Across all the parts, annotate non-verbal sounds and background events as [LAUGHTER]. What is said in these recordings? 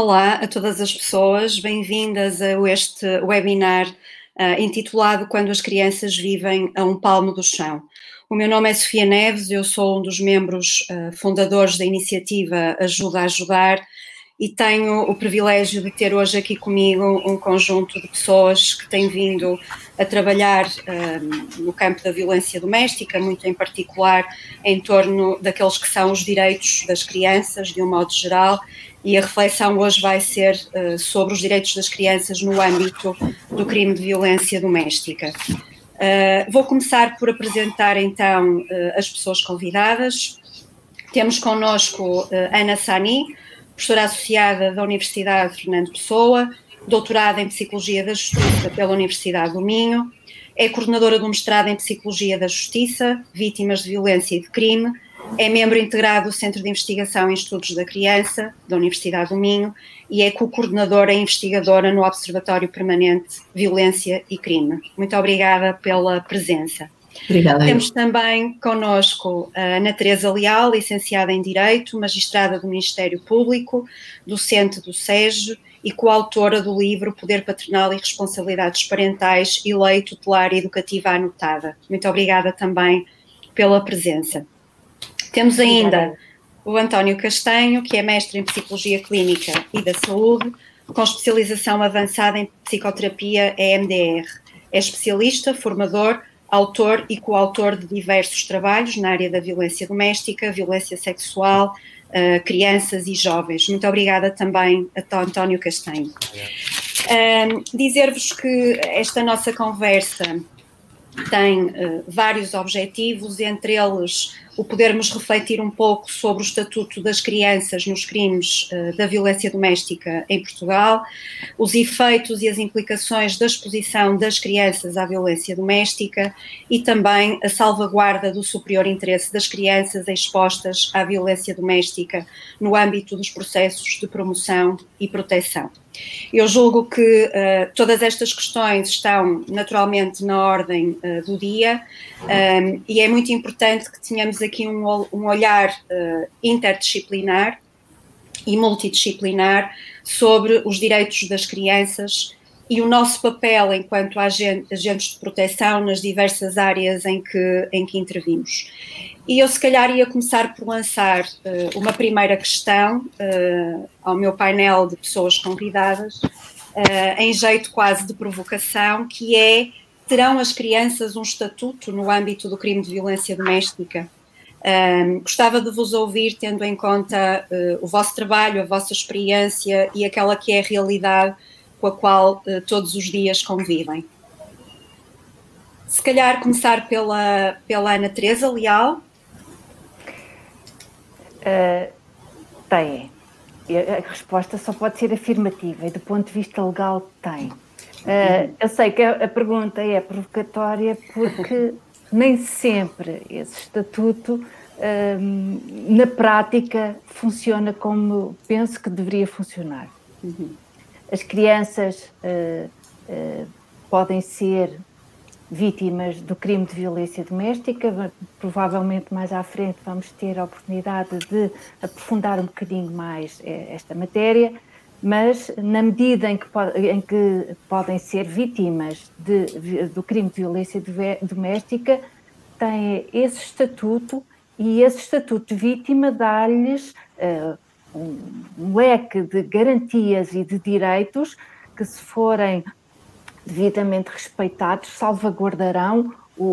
Olá a todas as pessoas, bem-vindas a este webinar uh, intitulado Quando as Crianças Vivem a um Palmo do Chão. O meu nome é Sofia Neves, eu sou um dos membros uh, fundadores da iniciativa Ajuda a Ajudar e tenho o privilégio de ter hoje aqui comigo um conjunto de pessoas que têm vindo a trabalhar um, no campo da violência doméstica, muito em particular em torno daqueles que são os direitos das crianças, de um modo geral, e a reflexão hoje vai ser uh, sobre os direitos das crianças no âmbito do crime de violência doméstica. Uh, vou começar por apresentar então uh, as pessoas convidadas. Temos connosco Ana Sani, professora associada da Universidade Fernando Pessoa, doutorada em Psicologia da Justiça pela Universidade do Minho, é coordenadora do mestrado em Psicologia da Justiça, Vítimas de Violência e de Crime, é membro integrado do Centro de Investigação em Estudos da Criança, da Universidade do Minho, e é co-coordenadora e investigadora no Observatório Permanente Violência e Crime. Muito obrigada pela presença. Obrigada. Temos também connosco a Ana Teresa Leal, licenciada em Direito, magistrada do Ministério Público, docente do SEGE e coautora do livro Poder Paternal e Responsabilidades Parentais e Lei Tutelar Educativa Anotada. Muito obrigada também pela presença. Temos ainda o António Castanho, que é mestre em Psicologia Clínica e da Saúde, com especialização avançada em Psicoterapia EMDR. É especialista, formador, autor e coautor de diversos trabalhos na área da violência doméstica, violência sexual, uh, crianças e jovens. Muito obrigada também a António Castanho. Uh, Dizer-vos que esta nossa conversa tem uh, vários objetivos, entre eles o podermos refletir um pouco sobre o estatuto das crianças nos crimes uh, da violência doméstica em Portugal, os efeitos e as implicações da exposição das crianças à violência doméstica e também a salvaguarda do superior interesse das crianças expostas à violência doméstica no âmbito dos processos de promoção e proteção. Eu julgo que uh, todas estas questões estão naturalmente na ordem uh, do dia um, e é muito importante que tenhamos aqui um, um olhar uh, interdisciplinar e multidisciplinar sobre os direitos das crianças e o nosso papel enquanto agentes de proteção nas diversas áreas em que, em que intervimos. E eu, se calhar, ia começar por lançar uh, uma primeira questão uh, ao meu painel de pessoas convidadas, uh, em jeito quase de provocação, que é: terão as crianças um estatuto no âmbito do crime de violência doméstica? gostava de vos ouvir, tendo em conta o vosso trabalho, a vossa experiência e aquela que é a realidade com a qual uh, todos os dias convivem. Se calhar começar pela, pela Ana Teresa Leal. Uh, tem. A resposta só pode ser afirmativa e do ponto de vista legal tem. Uh, eu sei que a, a pergunta é provocatória porque [LAUGHS] nem sempre esse estatuto na prática funciona como penso que deveria funcionar. Uhum. As crianças uh, uh, podem ser vítimas do crime de violência doméstica. Provavelmente mais à frente vamos ter a oportunidade de aprofundar um bocadinho mais eh, esta matéria, mas na medida em que, em que podem ser vítimas de, do crime de violência doméstica, têm esse estatuto e esse estatuto de vítima dá-lhes uh, um leque de garantias e de direitos que, se forem devidamente respeitados, salvaguardarão o,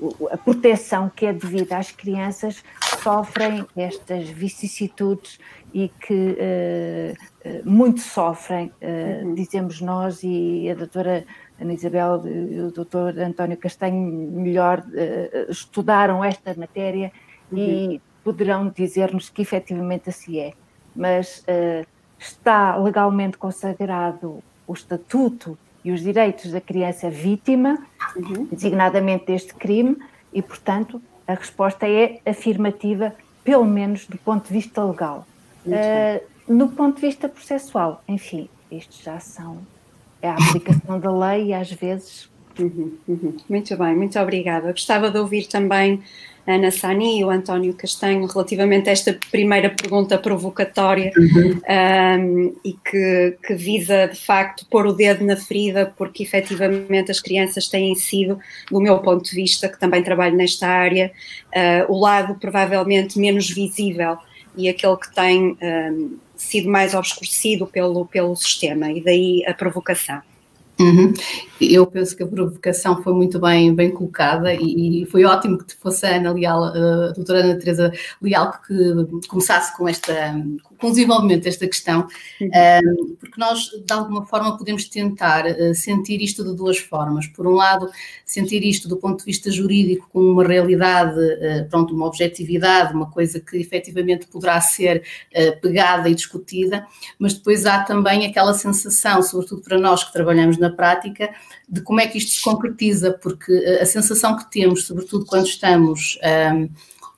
o, a proteção que é devida às crianças que sofrem estas vicissitudes e que uh, muito sofrem, uh, uhum. dizemos nós, e a doutora Ana Isabel e o doutor António Castanho melhor uh, estudaram esta matéria uhum. e poderão dizer-nos que efetivamente assim é, mas uh, está legalmente consagrado o estatuto e os direitos da criança vítima, uhum. designadamente deste crime, e, portanto, a resposta é afirmativa, pelo menos do ponto de vista legal. Uh, no ponto de vista processual, enfim, isto já são. É a aplicação da lei e às vezes Uhum, uhum. Muito bem, muito obrigada. Gostava de ouvir também Ana Sani e o António Castanho relativamente a esta primeira pergunta provocatória uhum. um, e que, que, visa de facto pôr o dedo na ferida, porque efetivamente as crianças têm sido, do meu ponto de vista, que também trabalho nesta área, uh, o lado provavelmente menos visível e aquele que tem um, sido mais obscurecido pelo, pelo sistema, e daí a provocação. Uhum. Eu penso que a provocação foi muito bem, bem colocada e, e foi ótimo que fosse a Ana Leal, a doutora Ana Teresa Leal, que começasse com, esta, com o desenvolvimento desta questão, uhum. porque nós, de alguma forma, podemos tentar eh, sentir isto de duas formas. Por um lado, sentir isto do ponto de vista jurídico como uma realidade, eh, pronto, uma objetividade, uma coisa que efetivamente poderá ser eh, pegada e discutida, mas depois há também aquela sensação, sobretudo para nós que trabalhamos na prática de como é que isto se concretiza, porque a sensação que temos, sobretudo quando estamos um,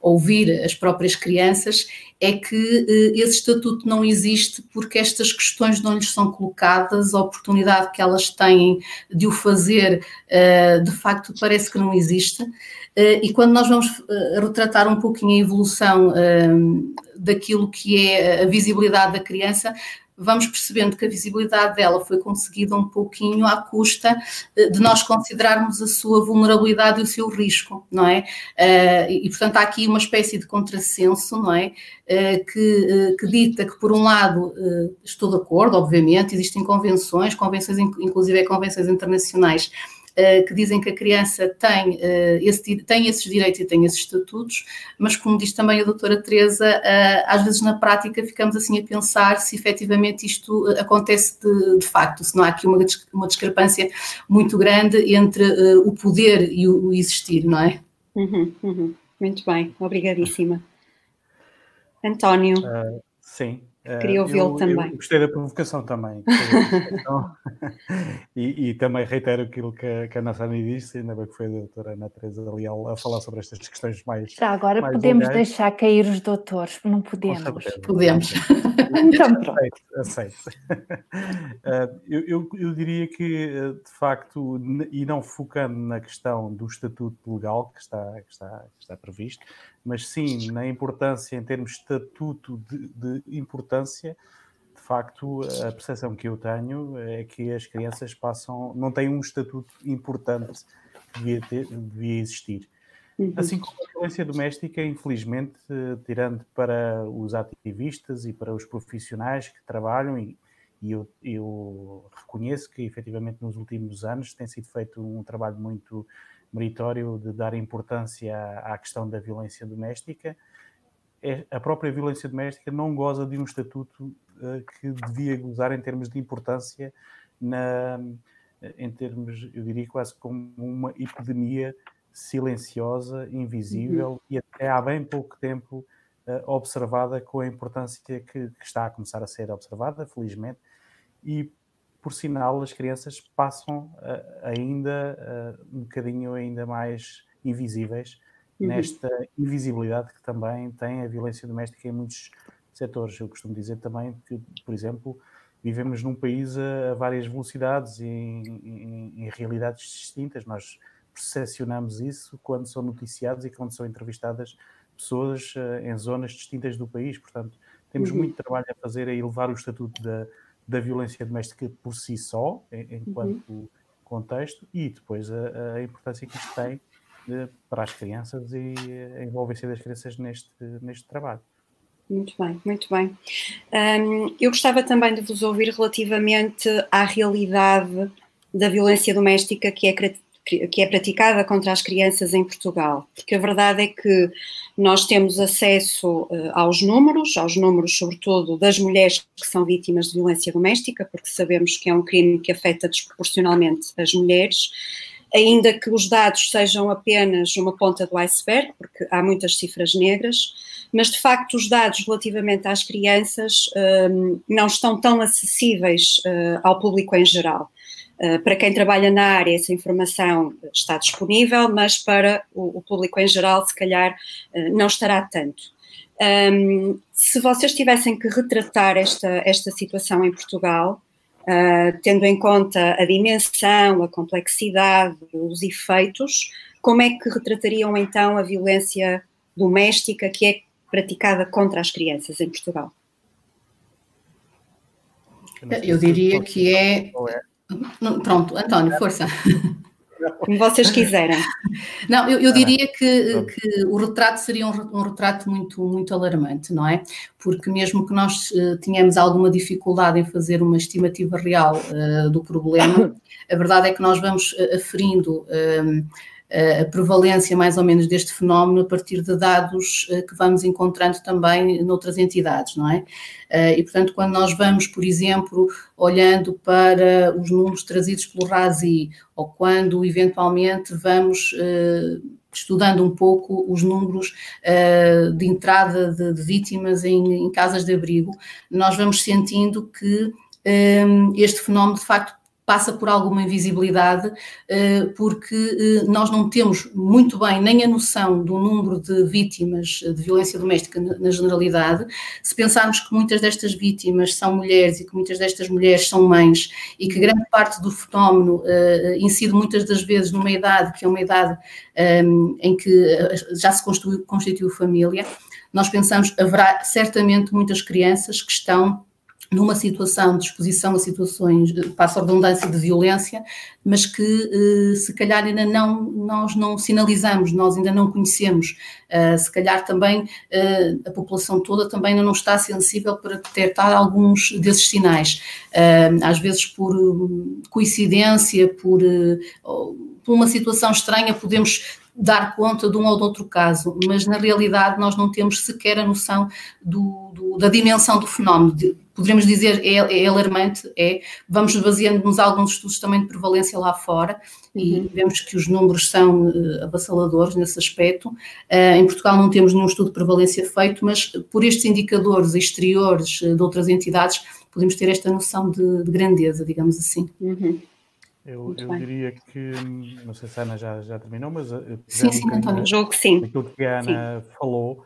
a ouvir as próprias crianças, é que uh, esse estatuto não existe porque estas questões não lhes são colocadas, a oportunidade que elas têm de o fazer, uh, de facto, parece que não existe. Uh, e quando nós vamos retratar um pouquinho a evolução daquilo que é a visibilidade da criança, vamos percebendo que a visibilidade dela foi conseguida um pouquinho à custa eh, de nós considerarmos a sua vulnerabilidade e o seu risco, não é? Eh, e, portanto, há aqui uma espécie de contrassenso, não é? Eh, que, que dita que, por um lado, estou de acordo, obviamente, existem convenções, convenções, inclusive convenções internacionais, que dizem que a criança tem, eh, esse, tem esses direitos e tem esses estatutos, mas como diz também a doutora Teresa, eh, às vezes na prática ficamos assim a pensar se efetivamente isto acontece de, de facto, se não há aqui uma, uma discrepância muito grande entre o poder e o, o existir, não é? Uhum, uhum. Muito bem, obrigadíssima. António. Uh, sim, Queria ouvi-lo também. Eu gostei da provocação também. [LAUGHS] e, e, também reitero aquilo que, que a Nassani disse, ainda bem que foi a doutora Ana Teresa Leal a falar sobre estas questões mais. Já agora mais podemos legais. deixar cair os doutores, não podemos. Podemos. então pronto. Aceito. aceito. [LAUGHS] Uh, eu, eu, eu, diria que, de facto, e não focando na questão do estatuto legal que está, que está, que está previsto, mas sim na importância em termos de estatuto de, de, importância, de facto a percepção que eu tenho é que as crianças passam, não têm um estatuto importante que devia, ter, devia existir. Uhum. Assim como a violência doméstica, infelizmente, tirando para os ativistas e para os profissionais que trabalham, e, e eu, eu, reconheço que efetivamente nos últimos anos tem sido feito um trabalho muito meritório de dar importância à questão da violência doméstica. É, a própria violência doméstica não goza de um estatuto uh, que devia gozar em termos de importância, na, em termos, eu diria quase como uma epidemia silenciosa, invisível uhum. e até há bem pouco tempo uh, observada com a importância que, que, está a começar a ser observada, felizmente, e por sinal, as crianças passam uh, ainda uh, um bocadinho ainda mais invisíveis uhum. nesta invisibilidade que também tem a violência doméstica em muitos setores. Eu costumo dizer também que, por exemplo, vivemos num país a, várias velocidades e em, em, em, realidades distintas. Nós percepcionamos isso quando são noticiados e quando são entrevistadas pessoas uh, em zonas distintas do país. Portanto, temos uhum. muito trabalho a fazer a elevar o estatuto da da violência doméstica por si só, enquanto uhum. contexto, e depois a, a, importância que isto tem de, para as crianças e a envolvência das crianças neste, neste trabalho. Muito bem, muito bem. Um, eu gostava também de vos ouvir relativamente à realidade da violência doméstica que é que é praticada contra as crianças em Portugal, porque a verdade é que nós temos acesso uh, aos números, aos números sobretudo das mulheres que são vítimas de violência doméstica, porque sabemos que é um crime que afeta desproporcionalmente as mulheres, ainda que os dados sejam apenas uma ponta do iceberg, porque há muitas cifras negras, mas de facto os dados relativamente às crianças uh, não estão tão acessíveis uh, ao público em geral. Eh, para quem trabalha na área, essa informação está disponível, mas para o, o público em geral, se calhar, uh, não estará tanto. Um, se vocês tivessem que retratar esta, esta situação em Portugal, uh, tendo em conta a dimensão, a complexidade, os efeitos, como é que retratariam então a violência doméstica que é praticada contra as crianças em Portugal? Eu diria que é. Pronto, António, força. Como vocês quiserem. Não, eu, eu diria que, que, o retrato seria um, um, retrato muito, muito alarmante, não é? Porque mesmo que nós uh, tenhamos alguma dificuldade em fazer uma estimativa real uh, do problema, [COUGHS] a verdade é que nós vamos uh, aferindo a prevalência mais ou menos deste fenómeno a partir de dados que vamos encontrando também noutras entidades, não é? E portanto, quando nós vamos, por exemplo, olhando para os números trazidos pelo RASI, ou quando eventualmente vamos estudando um pouco os números de entrada de, vítimas em casas de abrigo, nós vamos sentindo que este fenómeno de facto passa por alguma invisibilidade, eh, porque eh, nós não temos muito bem nem a noção do número de vítimas de violência doméstica na generalidade. Se pensarmos que muitas destas vítimas são mulheres e que muitas destas mulheres são mães e que grande parte do fenómeno eh, incide muitas das vezes numa idade que é uma idade em que já se constituiu, constituiu família, nós pensamos haverá certamente muitas crianças que estão numa situação de exposição a situações, passa a redundância, de violência, mas que eh, se calhar ainda não, nós não sinalizamos, nós ainda não conhecemos. Eh, se calhar também eh, a população toda também ainda não está sensível para detectar alguns desses sinais. Às vezes por coincidência, por, por uma situação estranha, podemos dar conta de um ou de outro caso, mas na realidade nós não temos sequer a noção do, do, da dimensão do fenómeno. De, poderíamos dizer é, é alarmante, é, vamos baseando-nos alguns estudos também de prevalência lá fora e uhum. vemos que os números são uh, avassaladores nesse aspecto. Uh, em Portugal não temos nenhum estudo de prevalência feito, mas por estes indicadores exteriores uh, de outras entidades podemos ter esta noção de, de grandeza, digamos assim. Uhum. Eu, eu diria que, não sei se a Ana já, já terminou, mas sim, sim, António, jogo sim. Aquilo que a Ana sim. falou, uh,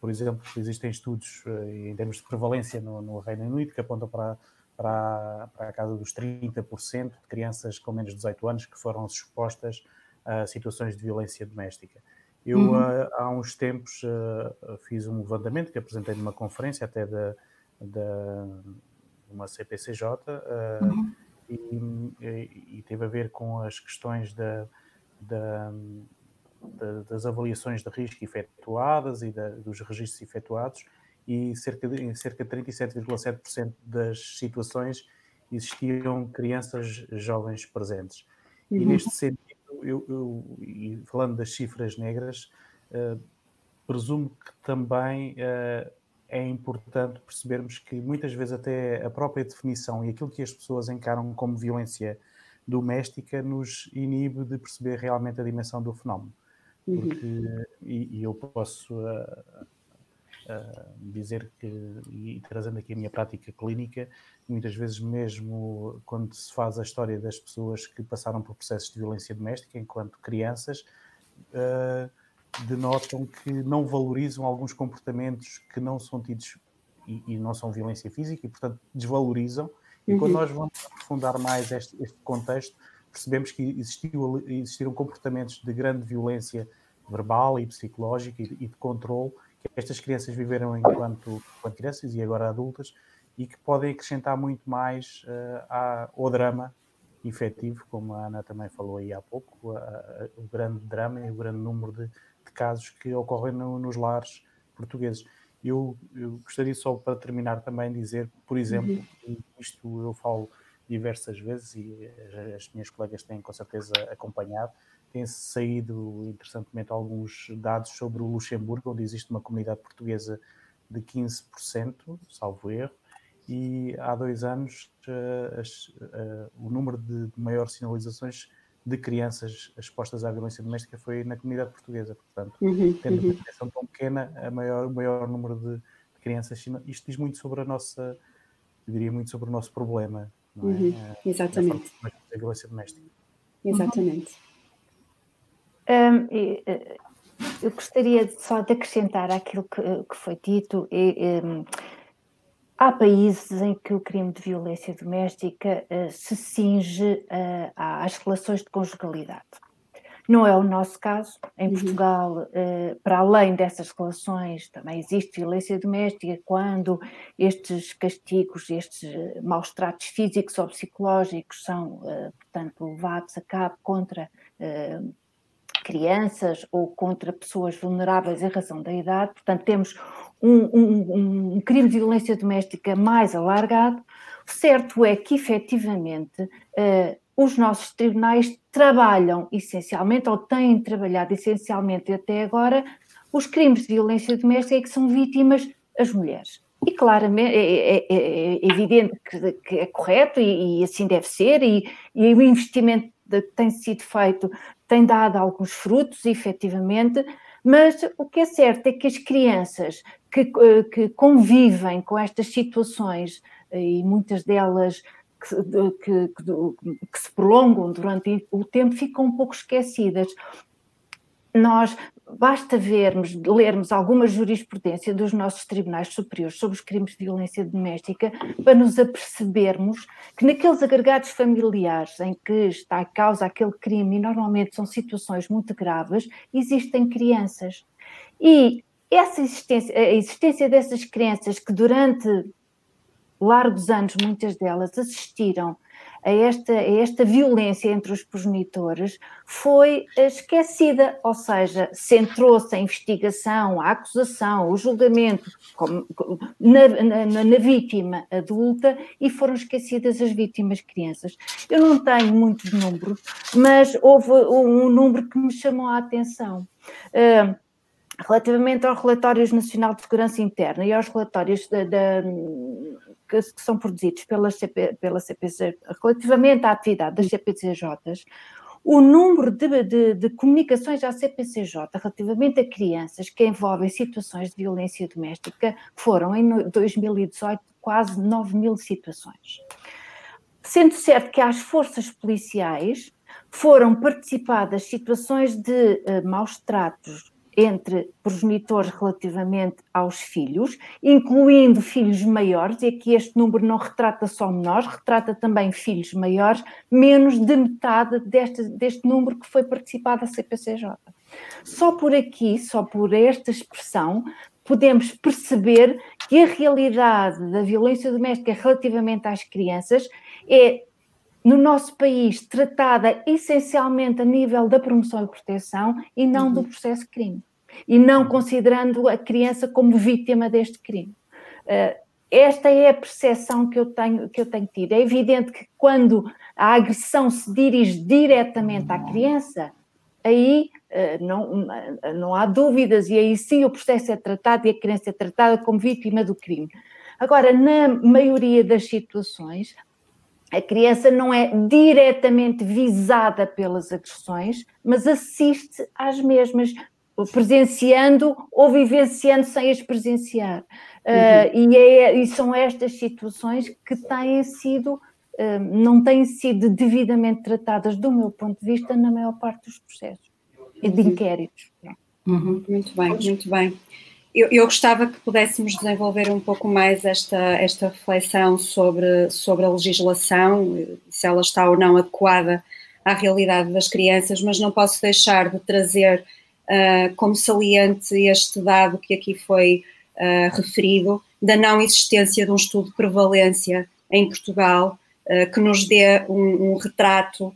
por exemplo, existem estudos uh, em termos de prevalência no, no, Reino Unido que apontam para, para, para a casa dos 30% de crianças com menos de 18 anos que foram expostas a situações de violência doméstica. Eu, uhum. uh, há uns tempos, fiz um levantamento que apresentei numa conferência até da, da uma CPCJ. Uhum e, e, teve a ver com as questões da, da, da, das avaliações de risco efetuadas e dos registros efetuados, e cerca de, em cerca de 37,7% das situações existiam crianças jovens presentes. Uhum. E neste sentido, eu, eu, e falando das cifras negras, uh, presumo que também uh, é importante percebermos que muitas vezes até a própria definição e aquilo que as pessoas encaram como violência doméstica nos inibe de perceber realmente a dimensão do fenómeno. Uhum. Porque, uhum. e, e, eu posso uh, uh, dizer que, e trazendo aqui a minha prática clínica, muitas vezes mesmo quando se faz a história das pessoas que passaram por processos de violência doméstica enquanto crianças, uh, denotam que não valorizam alguns comportamentos que não são tidos e, e não são violência física e, portanto, desvalorizam. E uhum. quando nós vamos aprofundar mais este, este contexto, percebemos que existiu, existiram comportamentos de grande violência verbal e psicológica e de, e de controle que estas crianças viveram enquanto, enquanto crianças e agora adultas e que podem acrescentar muito mais uh, ao drama efetivo, como a Ana também falou aí há pouco, uh, uh, o grande drama e o grande número de, de casos que ocorrem no, nos lares portugueses. Eu, eu, gostaria só para terminar também dizer, por exemplo, uhum. isto eu falo diversas vezes e as minhas colegas têm com certeza acompanhado, têm saído interessantemente alguns dados sobre o Luxemburgo, onde existe uma comunidade portuguesa de 15%, salvo erro, e há dois anos uh, as, uh, o número de, maiores sinalizações de crianças expostas à violência doméstica foi na comunidade portuguesa. Portanto, uhum, tendo uhum. uma população tão pequena, a maior, o maior número de, de, crianças. Isto diz muito sobre a nossa, diria muito sobre o nosso problema. Não é? Uhum, eh, exatamente. A violência doméstica. Exatamente. Um, eh, eu gostaria só de acrescentar aquilo que, que foi dito. E, um, há países em que o crime de violência doméstica uh, se cinge uh, às relações de conjugalidade. Não é o nosso caso. Em uhum. Portugal, eh, para além dessas relações, também existe violência doméstica quando estes castigos, estes eh, maus tratos físicos ou psicológicos são, eh, portanto, levados a cabo contra crianças ou contra pessoas vulneráveis em razão da idade. Portanto, temos um, um, um crime de violência doméstica mais alargado. Certo é que, efetivamente, os nossos tribunais trabalham essencialmente, ou têm trabalhado essencialmente até agora, os crimes de violência doméstica que são vítimas as mulheres. E claramente é, é, é, é evidente que, que, é correto e, e, assim deve ser, e, e o investimento que tem sido feito tem dado alguns frutos, efetivamente, mas o que é certo é que as crianças que, que convivem com estas situações, e muitas delas que, que, que, se prolongam durante o tempo ficam um pouco esquecidas. Nós basta vermos, lermos alguma jurisprudência dos nossos tribunais superiores sobre os crimes de violência doméstica para nos apercebermos que naqueles agregados familiares em que está a causa aquele crime, e normalmente são situações muito graves, existem crianças. E essa existência, a existência dessas crianças que durante largos anos, muitas delas assistiram a esta, a esta violência entre os progenitores, foi esquecida, ou seja, centrou-se a investigação, a acusação, o julgamento como, na, na, na, vítima adulta e foram esquecidas as vítimas crianças. Eu não tenho muitos números, mas houve um número que me chamou a atenção. Uh, relativamente aos relatórios Nacional de Segurança Interna e aos relatórios da, da, que, que, são produzidos pela, CP, pela CPC, relativamente à atividade das CPCJs, o número de, de, de, comunicações à CPCJ relativamente a crianças que envolvem situações de violência doméstica foram, em 2018, quase 9 mil situações. Sendo certo que às forças policiais foram participadas situações de uh, maus tratos entre progenitores relativamente aos filhos, incluindo filhos maiores, e aqui este número não retrata só menores, retrata também filhos maiores, menos de metade deste, deste número que foi participado da CPCJ. Só por aqui, só por esta expressão, podemos perceber que a realidade da violência doméstica relativamente às crianças é no nosso país tratada essencialmente a nível da promoção e proteção e não uhum. do processo crime. E não considerando a criança como vítima deste crime. Uh, esta é a percepção que eu tenho, que eu tenho tido. É evidente que quando a agressão se dirige diretamente à criança, aí uh, não, não há dúvidas, e aí sim o processo é tratado e a criança é tratada como vítima do crime. Agora, na maioria das situações, a criança não é diretamente visada pelas agressões, mas assiste às mesmas, presenciando ou vivenciando sem as presenciar. Uhum. Uh, e, é, e, são estas situações que têm sido, uh, não têm sido devidamente tratadas, do meu ponto de vista, na maior parte dos processos e de uhum. inquéritos. Uhum. Muito bem, muito bem. Eu, eu, gostava que pudéssemos desenvolver um pouco mais esta, esta reflexão sobre, sobre a legislação, se ela está ou não adequada à realidade das crianças, mas não posso deixar de trazer uh, como saliente este dado que aqui foi uh, referido, da não existência de um estudo de prevalência em Portugal uh, que nos dê um, um retrato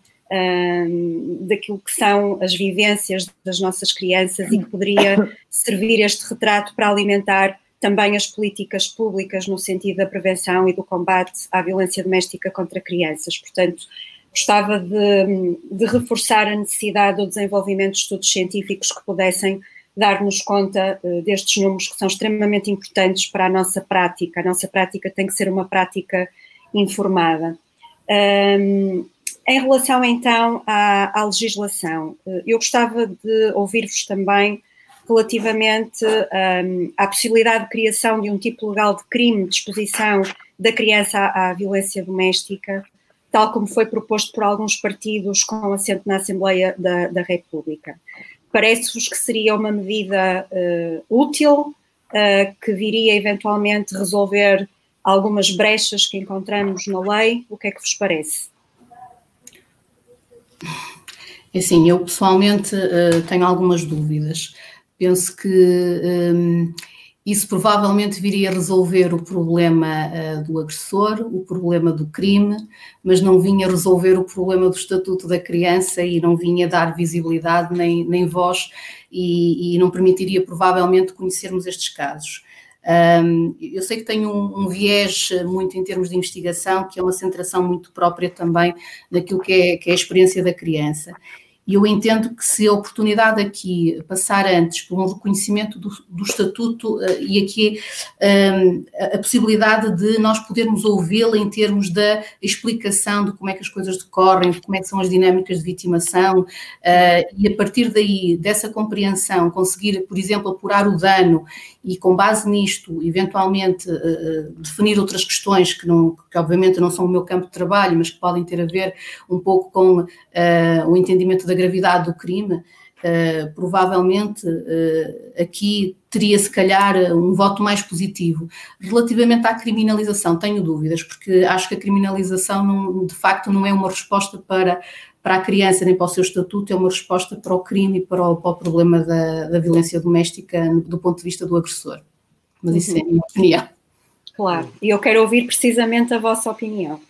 daquilo que são as vivências das nossas crianças e que poderia servir este retrato para alimentar também as políticas públicas no sentido da prevenção e do combate à violência doméstica contra crianças. Portanto, gostava de, de reforçar a necessidade do desenvolvimento de estudos científicos que pudessem dar-nos conta uh, destes números que são extremamente importantes para a nossa prática. A nossa prática tem que ser uma prática informada. Um, em relação então à, à legislação, eh, eu gostava de ouvir-vos também relativamente um, à possibilidade de criação de um tipo legal de crime de exposição da criança à, à violência doméstica, tal como foi proposto por alguns partidos com assento na Assembleia da, da República. Parece-vos que seria uma medida uh, útil, uh, que viria eventualmente resolver algumas brechas que encontramos na lei. O que é que vos parece? É assim, eu pessoalmente uh, tenho algumas dúvidas. Penso que um, isso provavelmente viria resolver o problema uh, do agressor, o problema do crime, mas não vinha resolver o problema do estatuto da criança e não vinha dar visibilidade nem, nem voz e, e não permitiria provavelmente conhecermos estes casos. Um, eu sei que tenho um, um, viés muito em termos de investigação, que é uma centração muito própria também daquilo que é, que é a experiência da criança. E eu entendo que se a oportunidade aqui passar antes por um reconhecimento do, do estatuto uh, e aqui um, a possibilidade de nós podermos ouvi-la em termos da explicação de como é que as coisas decorrem, de como é que são as dinâmicas de vitimação, uh, e a partir daí, dessa compreensão, conseguir, por exemplo, apurar o dano e com base nisto, eventualmente, uh, definir outras questões que, não, que obviamente não são o meu campo de trabalho, mas que podem ter a ver um pouco com o entendimento da gravidade do crime, uh, provavelmente uh, aqui teria se calhar um voto mais positivo. Relativamente à criminalização, tenho dúvidas, porque acho que a criminalização não, de facto não é uma resposta para, para a criança nem para o seu estatuto, é uma resposta para o crime e para o, para o problema da, da violência doméstica do ponto de vista do agressor. Mas isso é a minha opinião. Claro, e eu quero ouvir precisamente a vossa opinião.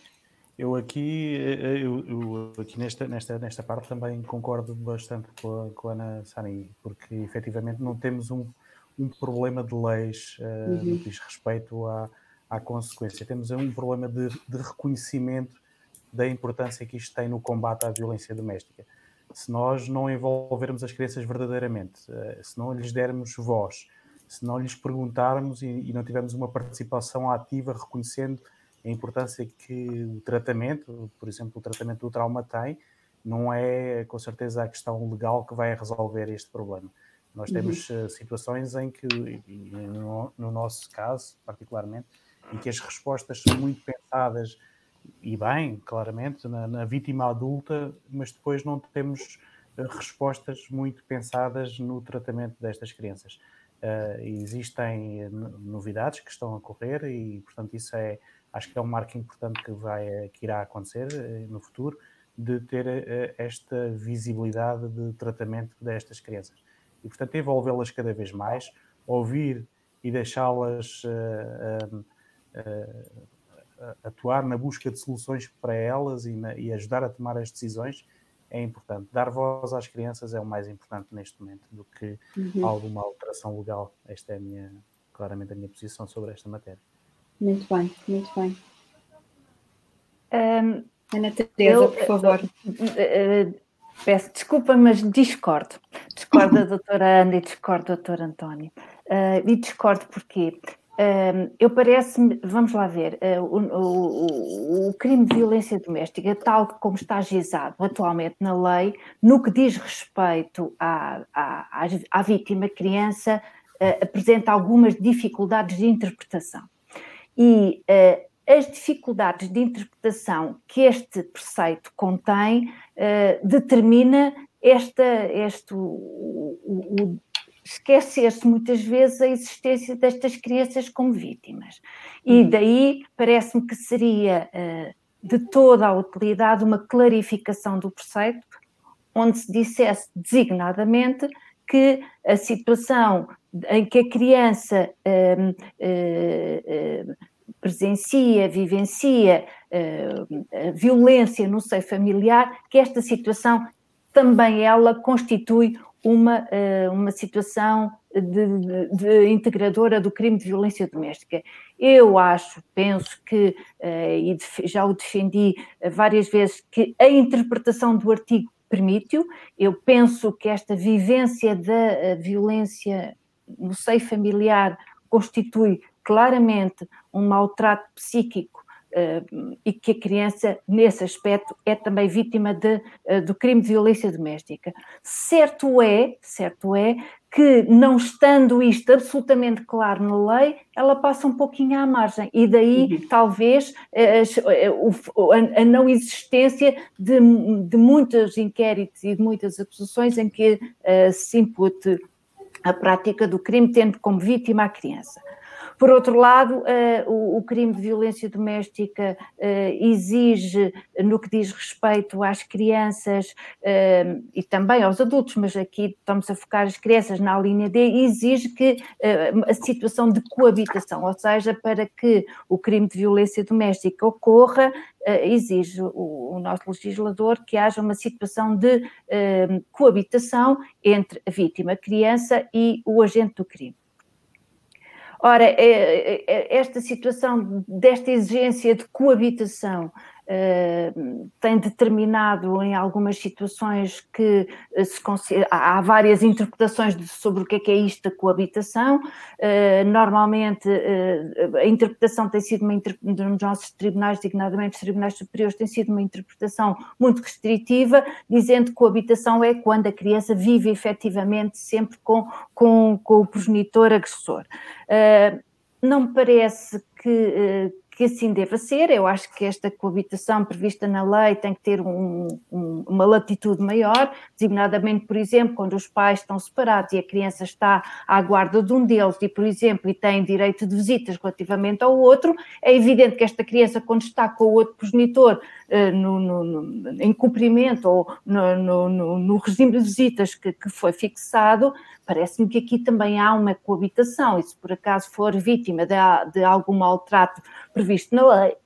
Eu aqui, eh, eu, eu, aqui nesta, nesta, nesta parte também concordo bastante com a, com a Ana Sani, porque efetivamente não temos um, um problema de leis uh, uhum. no que diz respeito à, à consequência. Temos um problema de, de reconhecimento da importância que isto tem no combate à violência doméstica. Se nós não envolvermos as crianças verdadeiramente, uh, se não lhes dermos voz, se não lhes perguntarmos e, e não tivermos uma participação ativa reconhecendo a importância que o tratamento, por exemplo, o tratamento do trauma tem, não é com certeza a questão legal que vai resolver este problema. Nós temos uhum. Eh, situações em que, no, no, nosso caso, particularmente, em que as respostas são muito pensadas e bem, claramente, na, na vítima adulta, mas depois não temos eh, respostas muito pensadas no tratamento destas crianças. Uh, existem novidades que estão a correr e, portanto, isso é, acho que é um marco importante que, vai, que irá acontecer eh, no futuro, de ter eh, esta visibilidade de tratamento destas crianças. E, portanto, envolvê-las cada vez mais, ouvir e deixá-las uh, uh, atuar na busca de soluções para elas e, na, e, ajudar a tomar as decisões é importante. Dar voz às crianças é o mais importante neste momento do que uhum. alguma alteração legal. Esta é a minha, claramente a minha posição sobre esta matéria. Muito bem, muito bem. Um, Ana Teresa, por favor. Uh, uh, peço desculpa, mas discordo. Discordo da doutora Ana e discordo do doutor António. Uh, e discordo porque eu parece-me, vamos lá ver, o, o, o, crime de violência doméstica, tal como está gizado atualmente na lei, no que diz respeito à, à, à vítima criança, apresenta algumas dificuldades de interpretação. E uh, as dificuldades de interpretação que este preceito contém determina esta, este, o, o esquecer-se muitas vezes a existência destas crianças como vítimas. E uhum. daí parece-me que seria uh, de toda a utilidade uma clarificação do preceito, onde se dissesse designadamente que a situação em que a criança uh, uh, presencia, vivencia violência no seio familiar, que esta situação também ela constitui uma, uma situação de, de, integradora do crime de violência doméstica. Eu acho, penso que, e já o defendi várias vezes, que a interpretação do artigo permite-o. Eu penso que esta vivência da violência no seio familiar constitui claramente um maltrato psíquico e que a criança, nesse aspecto, é também vítima de, uh, do crime de violência doméstica. Certo é, certo é que, não estando isto absolutamente claro na lei, ela passa um pouquinho à margem, e daí uhum. talvez uh, a, a, não existência de, de muitos inquéritos e de muitas acusações em que uh, se impute a prática do crime, tendo como vítima a criança. Por outro lado, o, crime de violência doméstica exige, no que diz respeito às crianças e também aos adultos, mas aqui estamos a focar as crianças na linha D, exige que a situação de coabitação, ou seja, para que o crime de violência doméstica ocorra, exige o, nosso legislador que haja uma situação de coabitação entre a vítima, a criança, e o agente do crime. Ora, é, é, é, esta situação desta exigência de coabitação uh, tem determinado em algumas situações que eh, se há várias interpretações sobre o que é que é isto da coabitação. Uh, normalmente uh, a interpretação tem sido uma nos nossos tribunais, designadamente os tribunais superiores, tem sido uma interpretação muito restritiva, dizendo que coabitação é quando a criança vive efetivamente sempre com, com, com o progenitor agressor. não me parece que, que assim deva ser. Eu acho que esta coabitação prevista na lei tem que ter um, um, uma latitude maior, designadamente, por exemplo, quando os pais estão separados e a criança está à guarda de um deles e, por exemplo, e tem direito de visitas relativamente ao outro, é evidente que esta criança, quando está com o outro progenitor no, no, no, em cumprimento ou no, regime de visitas que, que foi fixado, parece-me que aqui também há uma coabitação, e se por acaso for vítima de, de algum maltrato previsto na lei,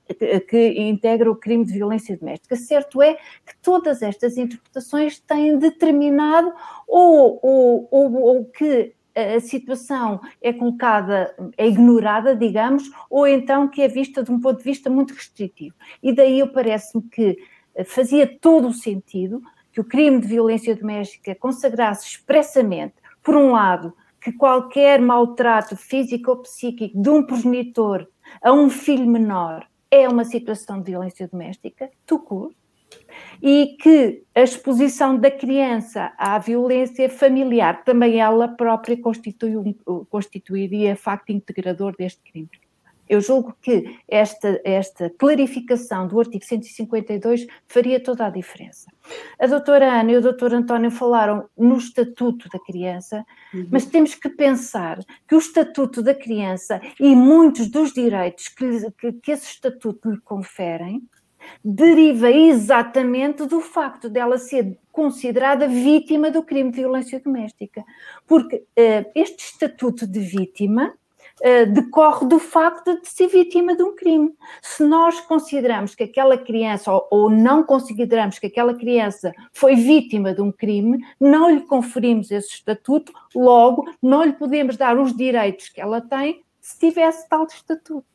que integra o crime de violência doméstica. Certo é que todas estas interpretações têm determinado ou, ou, ou, ou que a situação é colocada, é ignorada, digamos, ou então que é vista de um ponto de vista muito restritivo. E daí eu parece-me que fazia todo o sentido que o crime de violência doméstica consagrasse expressamente por um lado, que qualquer maltrato físico ou psíquico de um progenitor a um filho menor é uma situação de violência doméstica, tucur, e que a exposição da criança à violência familiar também ela própria constitui um, constituiria facto integrador deste crime. Eu julgo que esta, esta clarificação do artigo 152 faria toda a diferença. A doutora Ana e o doutor António falaram no Estatuto da Criança, uhum. mas temos que pensar que o Estatuto da Criança e muitos dos direitos que, que, que esse Estatuto lhe conferem deriva exatamente do facto dela ser considerada vítima do crime de violência doméstica. Porque uh, este Estatuto de Vítima eh, decorre do facto de ser vítima de um crime. Se nós consideramos que aquela criança, ou, ou não consideramos que aquela criança foi vítima de um crime, não lhe conferimos esse estatuto, logo não lhe podemos dar os direitos que ela tem se tivesse tal estatuto.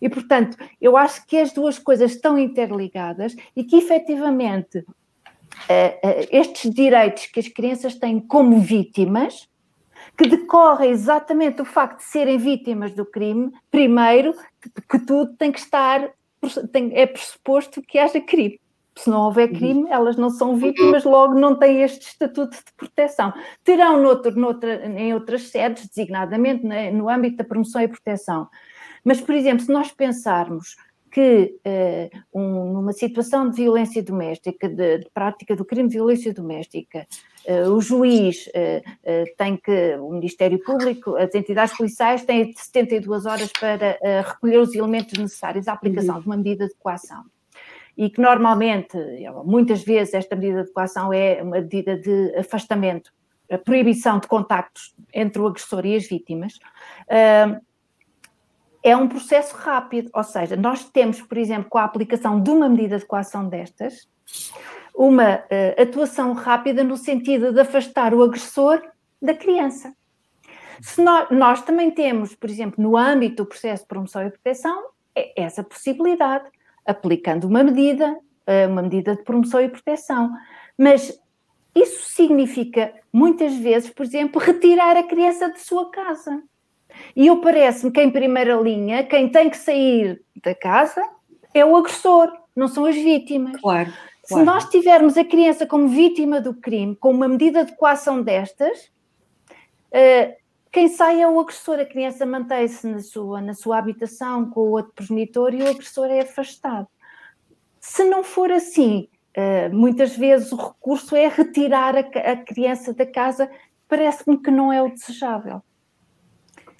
E, portanto, eu acho que as duas coisas estão interligadas e que, efetivamente, eh, eh, estes direitos que as crianças têm como vítimas que decorre exatamente do facto de serem vítimas do crime, primeiro, que, tudo tem que estar, é pressuposto que haja crime. Se não houver uhum. crime, elas não são vítimas, logo não têm este estatuto de proteção. Terão noutro, noutra, em outras sedes, designadamente né, no âmbito da promoção e proteção. Mas, por exemplo, se nós pensarmos que uh, um, numa situação de violência doméstica, de, de, prática do crime de violência doméstica, uh, o juiz uh, tem que, o Ministério Público, as entidades policiais têm 72 horas para recolher os elementos necessários à aplicação uhum. de uma medida de coação. E que normalmente, muitas vezes, esta medida de coação é uma medida de afastamento, a proibição de contactos entre o agressor e as vítimas é um processo rápido, ou seja, nós temos, por exemplo, com a aplicação de uma medida de coação destas, uma uh, atuação rápida no sentido de afastar o agressor da criança. Se nós, nós, também temos, por exemplo, no âmbito do processo de promoção e proteção, é essa possibilidade, aplicando uma medida, uh, uma medida de promoção e proteção. Mas isso significa, muitas vezes, por exemplo, retirar a criança de sua casa. E eu parece-me que, em primeira linha, quem tem que sair da casa é o agressor, não são as vítimas. Claro. Se claro. nós tivermos a criança como vítima do crime, com uma medida de coação destas, uh, quem sai é o agressor, a criança mantém-se na sua, na sua habitação com o outro progenitor e o agressor é afastado. Se não for assim, uh, muitas vezes o recurso é retirar a, a criança da casa, parece-me que não é o desejável.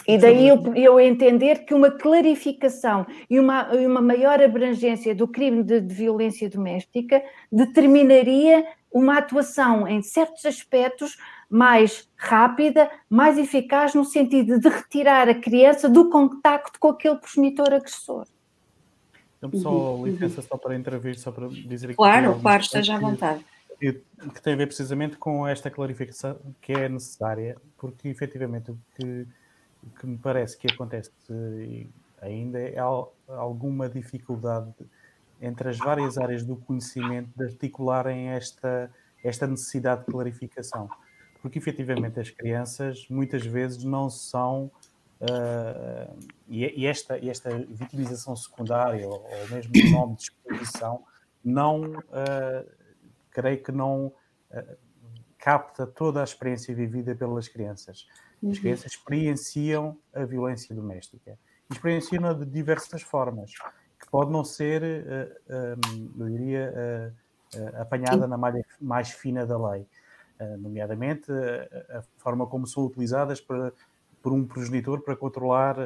E daí eu, eu, entender que uma clarificação e uma, uma maior abrangência do crime de, de, violência doméstica determinaria uma atuação em certos aspectos mais rápida, mais eficaz, no sentido de retirar a criança do contacto com aquele progenitor agressor. Então, só uhum, licença só para intervir, só para dizer aqui. Claro, claro, esteja à vontade. Que, que tem a ver precisamente com esta clarificação que é necessária, porque efetivamente o que o que me parece que acontece ainda é alguma dificuldade entre as várias áreas do conhecimento de articularem esta, esta necessidade de clarificação. Porque efetivamente as crianças muitas vezes não são. Uh, e, esta, esta vitimização secundária, ou, ou mesmo o nome de exposição, não. Uh, creio que não uh, capta toda a experiência vivida pelas crianças. As uhum. crianças experienciam a violência doméstica. Experienciam de diversas formas, que pode não ser, eh, um, eu diria, uh, apanhada na malha mais fina da lei. nomeadamente, a forma como são utilizadas para, por um progenitor para controlar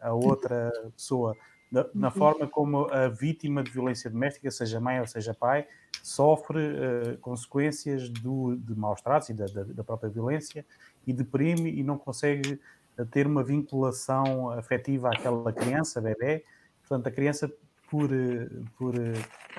a outra pessoa. Na, na, uhum. forma como a vítima de violência doméstica, seja mãe ou seja pai, sofre uh, consequências do, de maus tratos e da, da, da, própria violência e deprime e não consegue eh, ter uma vinculação afetiva àquela criança, bebê. Portanto, a criança, por, eh, por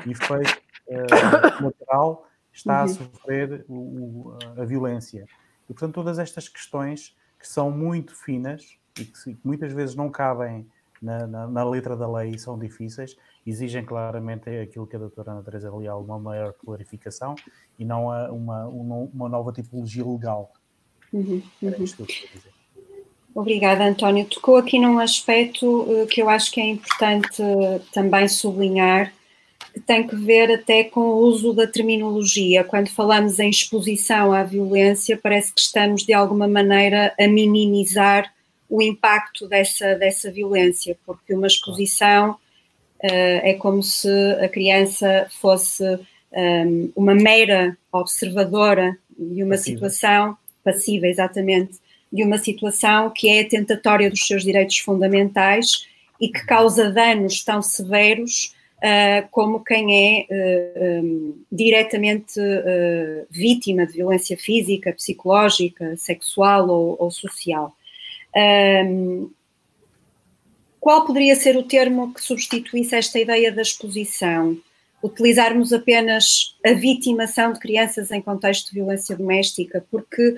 efeito uh, lateral, está uhum. a sofrer o, o, a violência. E, portanto, todas estas questões que são muito finas e que muitas vezes não cabem na, na, na, letra da lei e são difíceis, exigem claramente aquilo que a doutora Ana Teresa Leal, uma maior clarificação e não uma, uma nova tipologia legal. Uhum, uhum. Obrigada, António. Tocou aqui num aspecto uh, que eu acho que é importante uh, também sublinhar, que tem que ver até com o uso da terminologia. Quando falamos em exposição à violência, parece que estamos de alguma maneira a minimizar o impacto dessa, dessa violência, porque uma exposição uh, é como se a criança fosse um, uma mera observadora de uma situação passiva, exatamente, de uma situação que é tentatória dos seus direitos fundamentais e que causa danos tão severos uh, como quem é uh, um, diretamente uh, vítima de violência física, psicológica, sexual ou, ou social. Um, qual poderia ser o termo que substituísse esta ideia da exposição? Utilizarmos apenas a vitimação de crianças em contexto de violência doméstica? Porque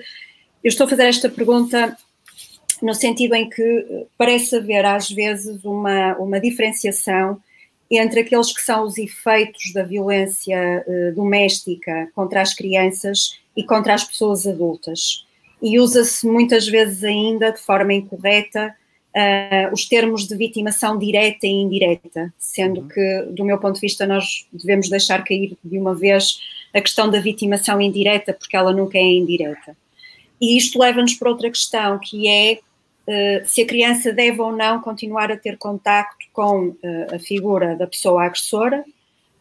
eu estou a fazer esta pergunta no sentido em que parece haver às vezes uma, uma diferenciação entre aqueles que são os efeitos da violência uh, doméstica contra as crianças e contra as pessoas adultas e usa-se muitas vezes ainda de forma incorreta uh, os termos de vitimação direta e indireta, sendo uhum. que, do meu ponto de vista, nós devemos deixar cair de uma vez a questão da vitimação indireta, porque ela nunca é indireta. E isto leva-nos para outra questão, que é uh, se a criança deve ou não continuar a ter contacto com uh, a figura da pessoa agressora,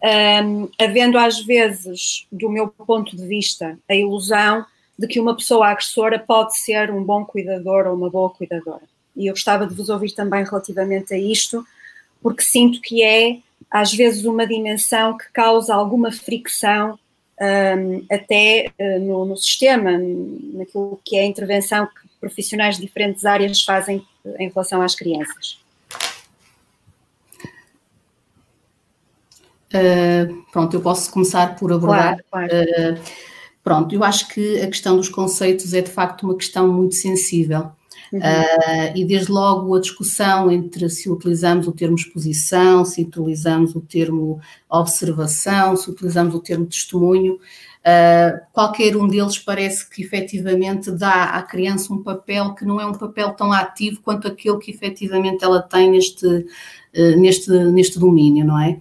um, havendo às vezes, do meu ponto de vista, a ilusão de que uma pessoa agressora pode ser um bom cuidador ou uma boa cuidadora. E eu gostava de vos ouvir também relativamente a isto, porque sinto que é, às vezes, uma dimensão que causa alguma fricção um, até uh, no, no, sistema, naquilo que é a intervenção que profissionais de diferentes áreas fazem em relação às crianças. Uh, pronto, eu posso começar por abordar. Claro, claro. Uh, Pronto, eu acho que a questão dos conceitos é de facto uma questão muito sensível. Uhum. Uh, e desde logo a discussão entre se utilizamos o termo exposição, se utilizamos o termo observação, se utilizamos o termo testemunho, uh, qualquer um deles parece que efetivamente dá à criança um papel que não é um papel tão ativo quanto aquele que efetivamente ela tem neste, uh, neste, neste domínio, não é?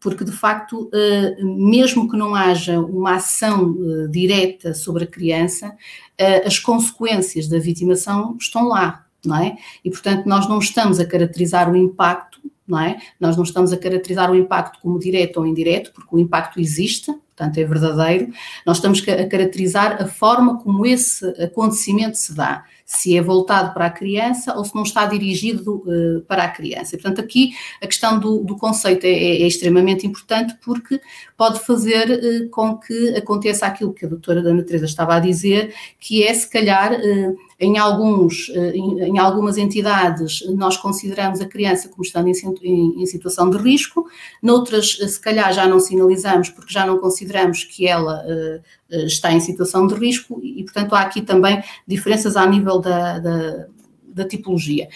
Porque de facto, eh, mesmo que não haja uma ação eh, direta sobre a criança, eh, as consequências da vitimação estão lá, não é? E portanto, nós não estamos a caracterizar o impacto, não é? Nós não estamos a caracterizar o impacto como direto ou indireto, porque o impacto existe, portanto é verdadeiro, nós estamos a caracterizar a forma como esse acontecimento se dá, se é voltado para a criança ou se não está dirigido uh, para a criança. Portanto, aqui a questão do, do conceito é, é, é, extremamente importante porque pode fazer uh, com que aconteça aquilo que a doutora Dona Teresa estava a dizer, que é se calhar uh, em, alguns, em, em, algumas entidades nós consideramos a criança como estando em, situação de risco, noutras se calhar já não sinalizamos porque já não consideramos que ela uh, está em situação de risco e, portanto, há aqui também diferenças a nível da, da, da tipologia.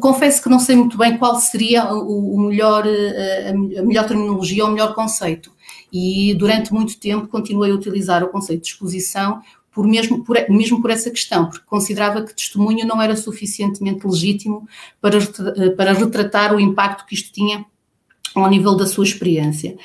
Confesso que não sei muito bem qual seria o, o melhor, eh, a melhor terminologia ou o melhor conceito. E durante muito tempo continuei a utilizar o conceito de exposição por mesmo, por, mesmo por essa questão, porque considerava que testemunho não era suficientemente legítimo para, para retratar o impacto que isto tinha ao nível da sua experiência.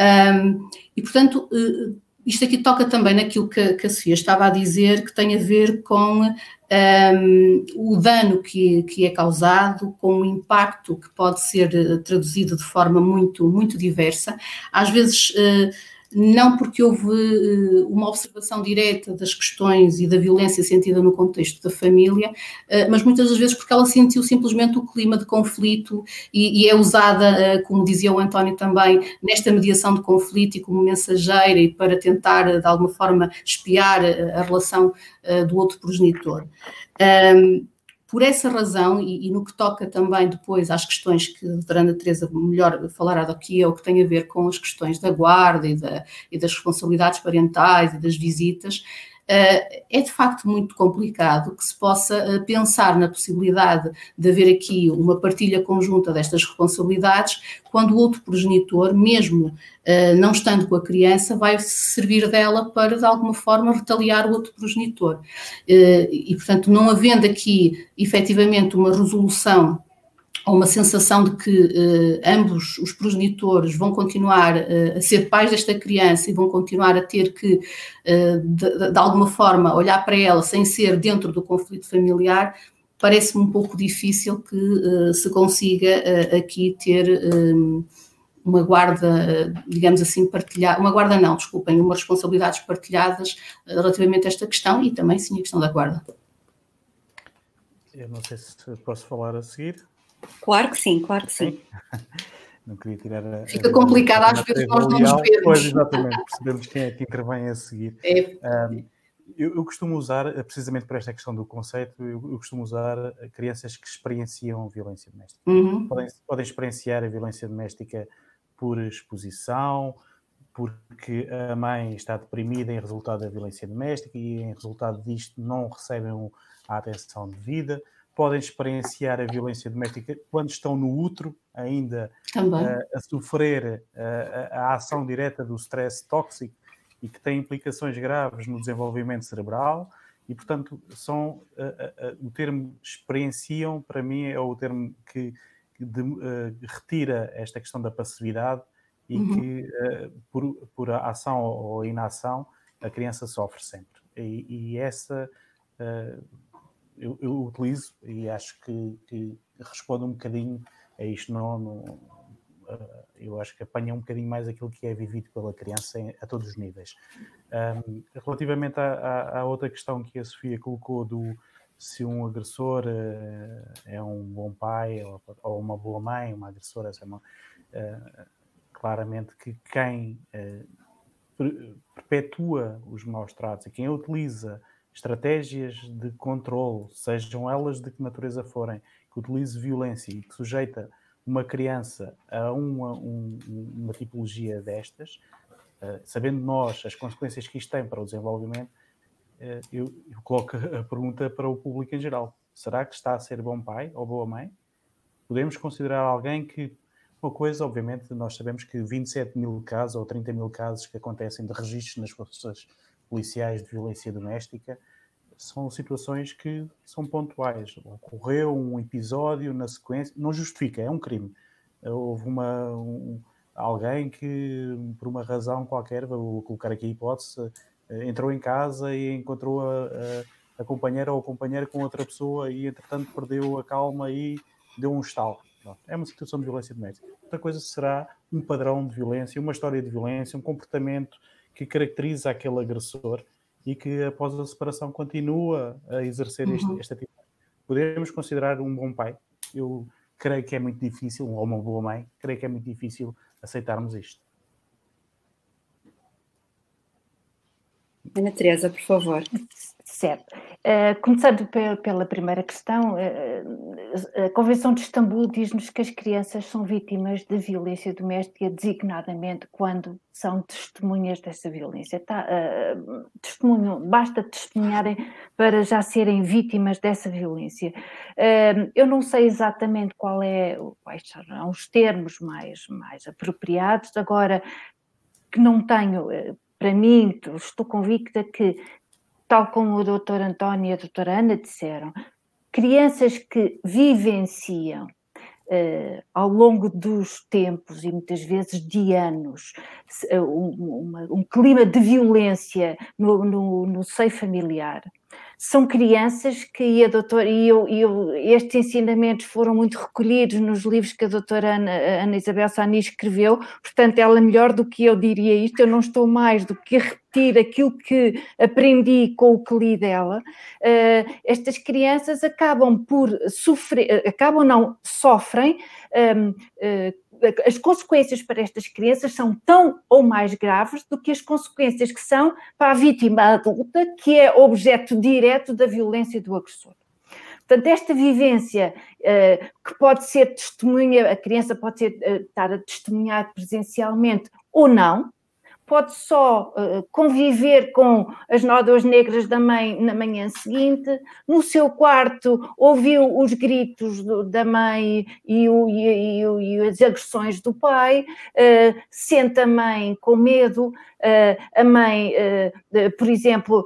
Um, e, portanto, uh, isto aqui toca também naquilo que, que, a Sofia estava a dizer, que tem a ver com um, o dano que, que, é causado, com o impacto que pode ser eh, traduzido de forma muito, muito diversa. Às vezes. Uh, não porque houve eh, uma observação direta das questões e da violência sentida no contexto da família, eh, mas muitas das vezes porque ela sentiu simplesmente o clima de conflito e, e é usada, eh, como dizia o António também, nesta mediação de conflito e como mensageira e para tentar, de alguma forma, espiar a relação do outro progenitor. Um, por essa razão, e, e, no que toca também depois às questões que a doutora Teresa melhor falará daqui, é o que tem a ver com as questões da guarda e, da, e das responsabilidades parentais e das visitas, é de facto muito complicado que se possa eh, pensar na possibilidade de haver aqui uma partilha conjunta destas responsabilidades, quando o outro progenitor, mesmo eh, não estando com a criança, vai servir dela para, de alguma forma, retaliar o outro progenitor. E, portanto, não havendo aqui efetivamente uma resolução ou uma sensação de que uh, ambos os progenitores vão continuar uh, a ser pais desta criança e vão continuar a ter que, uh, de, de, alguma forma, olhar para ela sem ser dentro do conflito familiar, parece-me um pouco difícil que se consiga aqui ter um, uma guarda, digamos assim, partilhada, uma guarda não, desculpem, umas responsabilidades partilhadas relativamente a esta questão e também sim a questão da guarda. Eu não sei se posso falar a seguir. Claro que sim, claro que sim. [LAUGHS] Não queria tirar a. Fica a, complicado, às vezes nós não nos vemos. Pois, exatamente, percebemos quem é que intervém a seguir. É. Um, eu, eu, costumo usar, precisamente por esta questão do conceito, eu, eu costumo usar crianças que experienciam violência doméstica. Uhum. Podem, podem experienciar a violência doméstica por exposição, porque a mãe está deprimida em resultado da violência doméstica e em resultado disto não recebem a atenção devida podem experienciar a violência doméstica quando estão no útero, ainda uh, a sofrer uh, a ação direta do stress tóxico e que tem implicações graves no desenvolvimento cerebral. E, portanto, são, uh, o termo experienciam, para mim, é o termo que, que de, retira esta questão da passividade e uhum. que, por, por ação ou inação, a criança sofre sempre. E, e essa eu, eu, utilizo e acho que, que, responde um bocadinho a isto. Não, não, eh, eu acho que apanha um bocadinho mais aquilo que é vivido pela criança em, a todos os níveis. Um, relativamente à, à, à, outra questão que a Sofia colocou do se um agressor uh, é um bom pai ou, ou, uma boa mãe, uma agressora, é uma, uh, claramente que quem uh, perpetua os maus tratos e quem utiliza estratégias de controle, sejam elas de que natureza forem, que utilize violência e que sujeita uma criança a uma, um, uma tipologia destas, uh, sabendo nós as consequências que isto tem para o desenvolvimento, uh, eu, eu, coloco a pergunta para o público em geral: será que está a ser bom pai ou boa mãe? Podemos considerar alguém que. Uma coisa, obviamente, nós sabemos que 27 mil casos ou 30 mil casos que acontecem de registros nas forças policiais de violência doméstica, são situações que são pontuais. Ocorreu um episódio na sequência, não justifica, é um crime. Houve uma, um, alguém que, por uma razão qualquer, vou colocar aqui a hipótese, eh, entrou em casa e encontrou a, a, a companheira ou o companheiro com outra pessoa e, entretanto, perdeu a calma e deu um estalo. É uma situação de violência doméstica. outra coisa será um padrão de violência, uma história de violência, um comportamento que caracteriza aquele agressor e que após a separação continua a exercer uhum. este, esta atividade. Podemos considerar um bom pai? Eu creio que é muito difícil, ou uma boa mãe, creio que é muito difícil aceitarmos isto. Ana Teresa, por favor. Certo. Uh, começando pela primeira questão, uh, a Convenção de Istambul diz-nos que as crianças são vítimas de violência doméstica, designadamente quando são testemunhas dessa violência. Tá, uh, basta testemunharem para já serem vítimas dessa violência. eu não sei exatamente qual é, quais são os termos mais, mais apropriados, agora que não tenho para mim, estou convicta que tal como o doutor António e a doutora Ana disseram, crianças que vivenciam uh, ao longo dos tempos e muitas vezes de anos uh, um, um, clima de violência no, no, no seio familiar, são crianças que a doutora, e eu, eu, estes ensinamentos foram muito recolhidos nos livros que a doutora Ana, Ana Isabel Sani escreveu, portanto ela melhor do que eu diria isto, eu não estou mais do que a repetir aquilo que aprendi com o que li dela, uh, estas crianças acabam por sofrer, acabam não, sofrem um, uh, eh, as consequências para estas crianças são tão ou mais graves do que as consequências que são para a vítima adulta, que é objeto direto da violência do agressor. Portanto, esta vivência uh, que pode ser testemunha, a criança pode ser, uh, estar a testemunhar presencialmente ou não, pode só uh, conviver com as nódoas negras da mãe na manhã seguinte, no seu quarto ouviu os gritos da mãe e, o, e, e, as agressões do pai, uh, sente a mãe com medo, a mãe, por exemplo,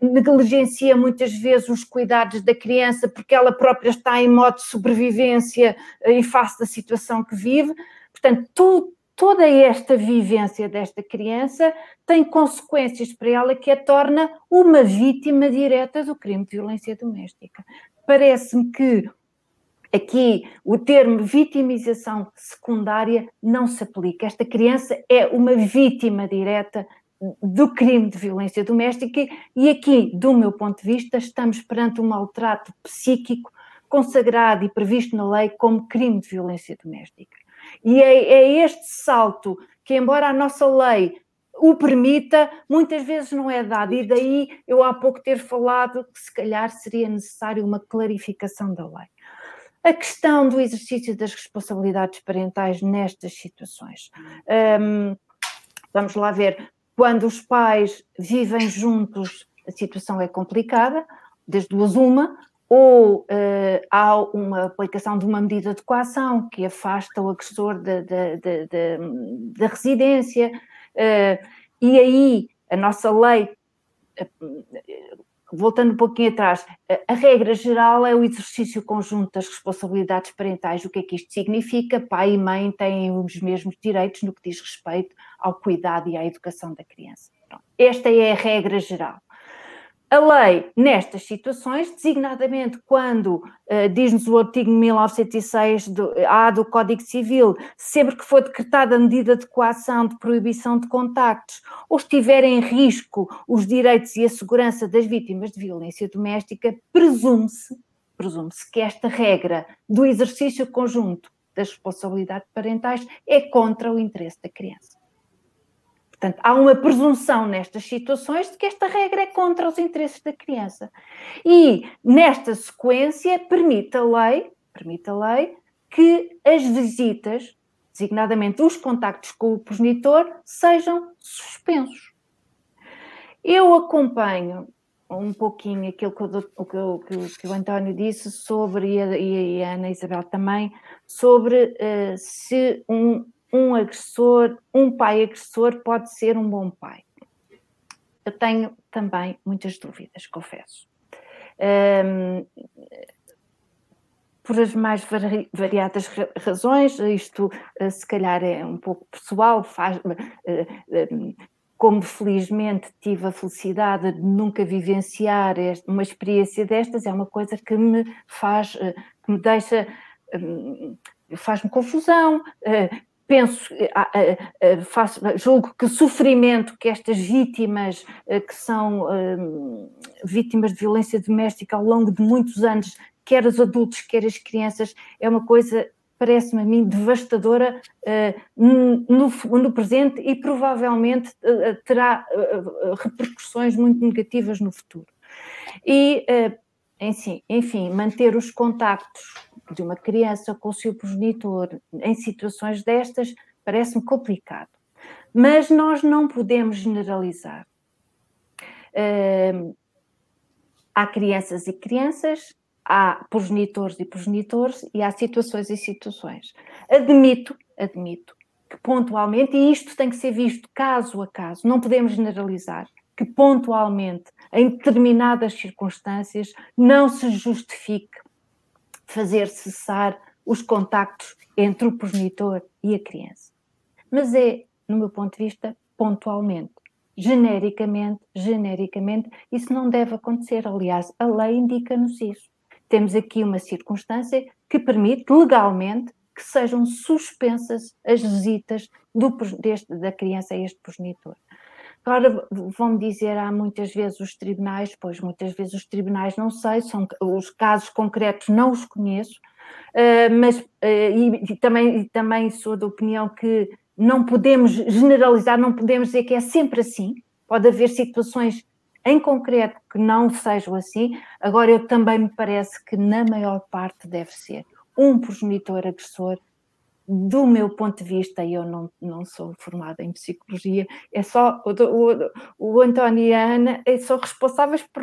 negligencia muitas vezes os cuidados da criança porque ela própria está em modo de sobrevivência em face da situação que vive. Portanto, tudo toda esta vivência desta criança tem consequências para ela que a torna uma vítima direta do crime de violência doméstica. Parece-me que aqui o termo vitimização secundária não se aplica. Esta criança é uma vítima direta do crime de violência doméstica e aqui, do meu ponto de vista, estamos perante um maltrato psíquico consagrado e previsto na lei como crime de violência doméstica. E é, é este salto que, embora a nossa lei o permita, muitas vezes não é dado. E daí eu há pouco ter falado que se calhar seria necessário uma clarificação da lei. A questão do exercício das responsabilidades parentais nestas situações. Um, vamos lá ver, quando os pais vivem juntos, a situação é complicada, das duas uma, ou uh, há uma aplicação de uma medida de coação que afasta o agressor da, residência, uh, e aí a nossa lei, uh, voltando um pouquinho atrás, a regra geral é o exercício conjunto das responsabilidades parentais. O que é que isto significa? Pai e mãe têm os mesmos direitos no que diz respeito ao cuidado e à educação da criança. Pronto. Esta é a regra geral. A lei, nestas situações, designadamente quando, uh, diz-nos o artigo 1906 do, A do Código Civil, sempre que for decretada medida de coação de proibição de contactos ou estiver em risco os direitos e a segurança das vítimas de violência doméstica, presume-se presume-se que esta regra do exercício conjunto das responsabilidades parentais é contra o interesse da criança. Portanto, há uma presunção nestas situações de que esta regra é contra os interesses da criança. E nesta sequência permite a lei, permite a lei que as visitas, designadamente os contactos com o progenitor, sejam suspensos. Eu acompanho um pouquinho aquilo que o, que, que, que o António disse sobre, e a, e a, Ana Isabel também, sobre uh, se um, um agressor, um pai agressor pode ser um bom pai? Eu tenho também muitas dúvidas, confesso. Um, por as mais vari variadas razões, isto uh, se calhar é um pouco pessoal, faz, uh, uh, como felizmente tive a felicidade de nunca vivenciar uma experiência destas, é uma coisa que me faz, que me deixa faz-me confusão, penso, faço, julgo que o sofrimento que estas vítimas, que são vítimas de violência doméstica ao longo de muitos anos, quer os adultos, quer as crianças, é uma coisa parece-me a mim devastadora no, no, presente e provavelmente terá repercussões muito negativas no futuro. E, enfim, manter os contactos de uma criança com o seu progenitor em situações destas parece-me complicado. Mas nós não podemos generalizar. há crianças e crianças, há progenitores e progenitores e há situações e situações. Admito, admito que pontualmente, e isto tem que ser visto caso a caso, não podemos generalizar, que pontualmente, em determinadas circunstâncias, não se justifique fazer cessar os contactos entre o progenitor e a criança. Mas é, no meu ponto de vista, pontualmente. Genericamente, genericamente, isso não deve acontecer. Aliás, a lei indica-nos isso temos aqui uma circunstância que permite legalmente que sejam suspensas as visitas do, deste, da criança a este progenitor. Agora, vão-me dizer, há muitas vezes os tribunais, pois muitas vezes os tribunais não sei, são os casos concretos não os conheço, uh, mas uh, e, também, também sou da opinião que não podemos generalizar, não podemos dizer que é sempre assim, pode haver situações em concreto que não sejam assim, agora eu também me parece que na maior parte deve ser um progenitor agressor, do meu ponto de vista, eu não, não sou formada em psicologia, é só o, o, o António e a Ana são responsáveis por,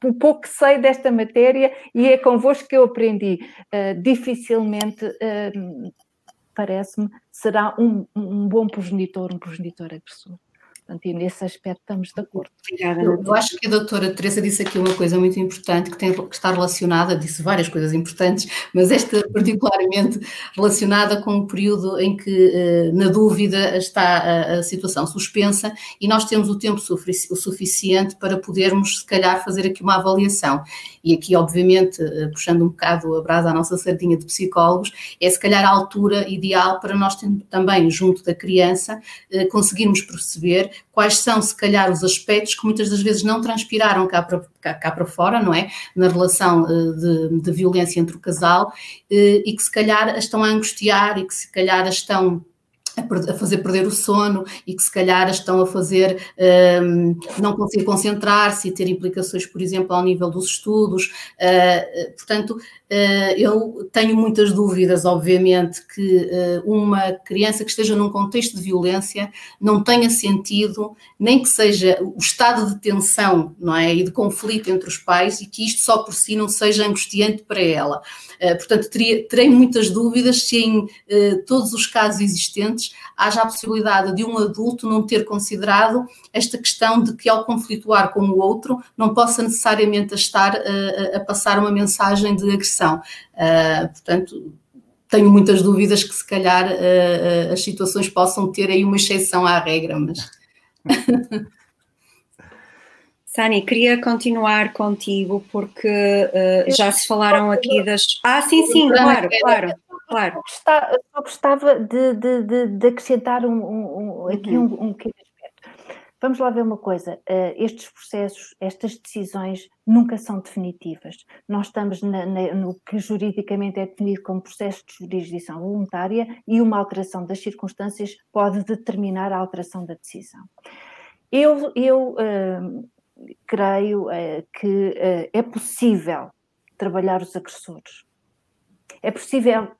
por pouco que sei desta matéria e é convosco que eu aprendi. Uh, dificilmente, uh, parece-me, será um, um bom progenitor, um progenitor agressor. Portanto, e nesse aspecto estamos de acordo. Obrigada. Eu, eu, acho que a doutora Teresa disse aqui uma coisa muito importante que, tem, que está relacionada, disse várias coisas importantes, mas esta [LAUGHS] particularmente relacionada com o período em que, eh, na dúvida, está a, a situação suspensa e nós temos o tempo o suficiente para podermos, se calhar, fazer aqui uma avaliação. E aqui, obviamente, eh, puxando um bocado a brasa à nossa sardinha de psicólogos, é se calhar a altura ideal para nós também, junto da criança, eh, conseguirmos perceber quais são, se calhar, os aspectos que muitas das vezes não transpiraram cá para, cá, cá para fora, não é? Na relação uh, de, de, violência entre o casal uh, e que, se calhar, estão a angustiar e que, se calhar, estão a fazer perder o sono e que se calhar estão a fazer um, não conseguir concentrar-se e ter implicações, por exemplo, ao nível dos estudos. Uh, portanto, eu tenho muitas dúvidas, obviamente, que uh, uma criança que esteja num contexto de violência não tenha sentido, nem que seja o estado de tensão não é? e de conflito entre os pais e que isto só por si não seja angustiante para ela. portanto, teria, terei muitas dúvidas se em todos os casos existentes haja a possibilidade de um adulto não ter considerado esta questão de que ao conflituar com o outro não possa necessariamente estar a, a passar uma mensagem de agressão. Uh, portanto, tenho muitas dúvidas que se calhar uh, as situações possam ter aí uma exceção à regra, mas... [LAUGHS] Sani, queria continuar contigo porque uh, já se falaram aqui das. Ah, sim, sim, claro, claro claro. Gostava, só gostava de, de, de, de acrescentar um, um, aqui uhum. um, um. Vamos lá ver uma coisa: uh, estes processos, estas decisões nunca são definitivas. Nós estamos na, na, no que juridicamente é definido como processo de jurisdição voluntária e uma alteração das circunstâncias pode determinar a alteração da decisão. Eu, eu uh, creio uh, que é possível trabalhar os agressores. É possível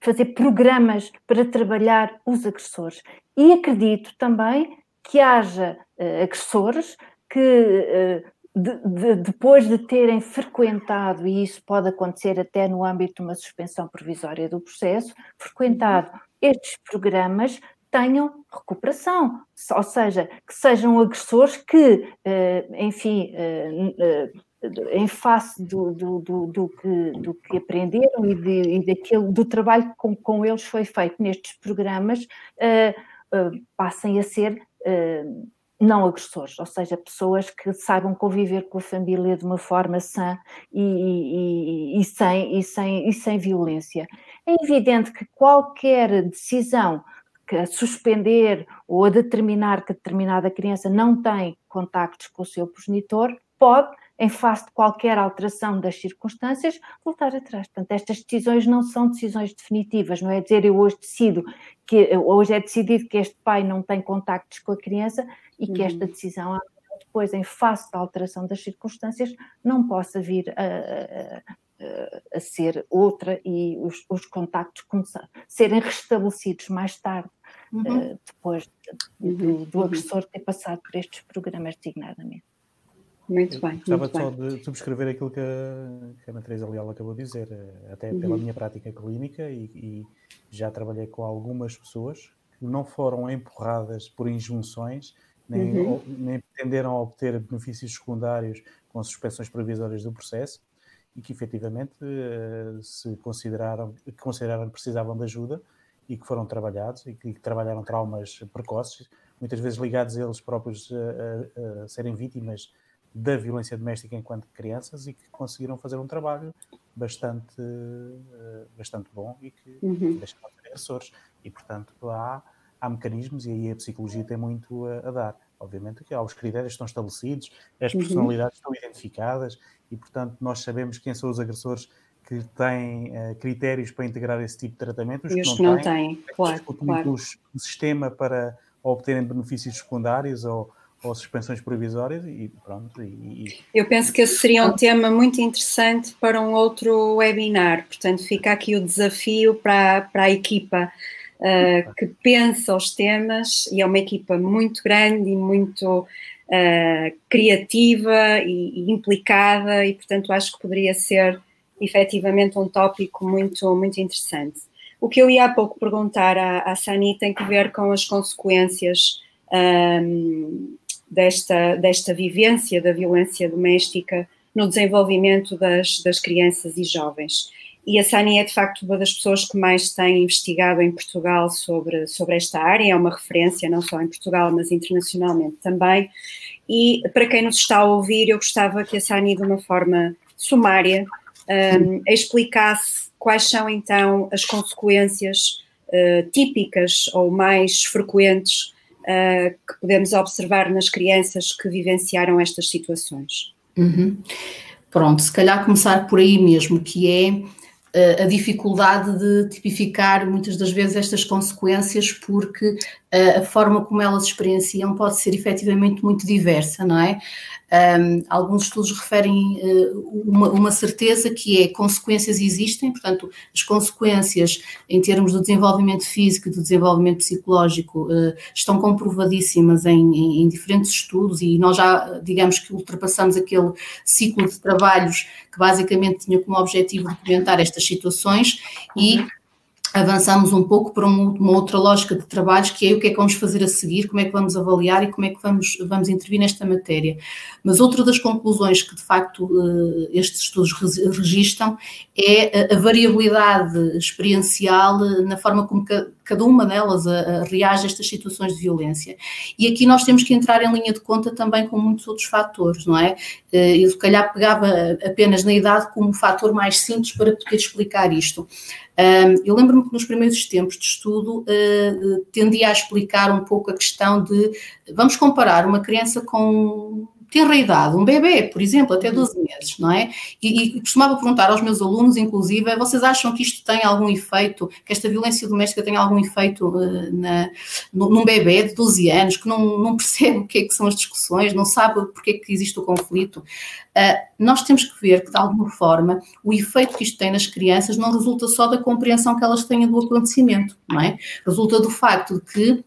fazer programas para trabalhar os agressores. E acredito também que haja uh, agressores que, uh, de, de, depois de terem frequentado, e isso pode acontecer até no âmbito de uma suspensão provisória do processo, frequentado estes programas, tenham recuperação, ou seja, que sejam agressores que, uh, enfim, em face do, do, do, do, que, do que aprenderam e, de, e daquele, do trabalho que com, com eles foi feito nestes programas, passem a ser não agressores, ou seja, pessoas que saibam conviver com a família de uma forma sã e, e, e, sem, e, sem, e sem violência. É evidente que qualquer decisão que a suspender ou a determinar que determinada criança não tem contactos com o seu progenitor, pode, em face de qualquer alteração das circunstâncias, voltar atrás. Portanto, estas decisões não são decisões definitivas, não é dizer eu hoje decido que hoje é decidido que este pai não tem contactos com a criança e que esta uhum. decisão depois, em face da alteração das circunstâncias, não possa vir a, a, a ser outra e os, os contactos começar, serem restabelecidos mais tarde, uhum. uh, depois do, do uhum. agressor ter passado por estes programas designadamente. Muito bem. Gostava só de subscrever aquilo que a, que a Ana Teresa Leal acabou de dizer, eh, até pela uhum. minha prática clínica, e, e, já trabalhei com algumas pessoas que não foram empurradas por injunções, nem, uhum. nem pretenderam obter benefícios secundários com suspensões provisórias do processo, e que efetivamente eh, se consideraram, que consideraram que precisavam de ajuda e que foram trabalhados e que, que trabalharam traumas precoces, muitas vezes ligados a eles próprios a, a, a serem vítimas da violência doméstica enquanto crianças e que conseguiram fazer um trabalho bastante, eh, bastante bom e que uhum. deixaram de agressores. E, portanto, há, há mecanismos e aí a psicologia tem muito a, a dar. Obviamente que há os critérios estão estabelecidos, as uhum. personalidades uhum. estão identificadas e, portanto, nós sabemos quem são os agressores que têm uh, critérios para integrar esse tipo de tratamento, os que não, não têm, têm claro, claro. um sistema para obterem benefícios secundários ou ou suspensões provisórias e pronto. E, Eu penso que esse seria um tema muito interessante para um outro webinar, portanto fica aqui o desafio para, para a equipa uh, que pensa os temas e é uma equipa muito grande e muito uh, criativa e, e, implicada e portanto acho que poderia ser efetivamente um tópico muito, muito interessante. O que eu ia há pouco perguntar à, à Sani tem que ver com as consequências um, desta, desta vivência da violência doméstica no desenvolvimento das, das crianças e jovens. E a Sani é de facto uma das pessoas que mais tem investigado em Portugal sobre, sobre esta área, é uma referência não só em Portugal, mas internacionalmente também. E para quem nos está a ouvir, eu gostava que a Sani, de uma forma sumária, um, explicasse quais são então as consequências uh, típicas ou mais frequentes uh, que podemos observar nas crianças que vivenciaram estas situações. Uhum. Pronto, se calhar começar por aí mesmo, que é eh, a dificuldade de tipificar muitas das vezes estas consequências, porque a forma como elas experienciam pode ser efetivamente muito diversa, não é? Um, alguns estudos referem uh, uma, uma, certeza que é consequências existem, portanto, as consequências em termos do desenvolvimento físico e do desenvolvimento psicológico uh, estão comprovadíssimas em, em, em, diferentes estudos e nós já, digamos que ultrapassamos aquele ciclo de trabalhos que basicamente tinha como objetivo documentar estas situações e avançamos um pouco para uma outra lógica de trabalhos, que é o que é que vamos fazer a seguir, como é que vamos avaliar e como é que vamos, vamos intervir nesta matéria. Mas outra das conclusões que, de facto, eh, estes estudos registram é a variabilidade experiencial eh, na forma como cada uma delas reage a estas situações de violência. E aqui nós temos que entrar em linha de conta também com muitos outros fatores, não é? Eh, eu, se calhar, pegava apenas na idade como um fator mais simples para poder explicar isto. Eu lembro-me que nos primeiros tempos de estudo uh, tendia a explicar um pouco a questão de vamos comparar uma criança com tenra idade, um bebê, por exemplo, até 12 meses, não é? E, e, costumava perguntar aos meus alunos, inclusive, vocês acham que isto tem algum efeito, que esta violência doméstica tem algum efeito uh, na, num bebê de 12 anos, que não, não percebe [LAUGHS] o que é que são as discussões, não sabe porque é que existe o conflito? Uh, nós temos que ver que, de alguma forma, o efeito que isto tem nas crianças não resulta só da compreensão que elas têm do acontecimento, não é? Resulta do facto de que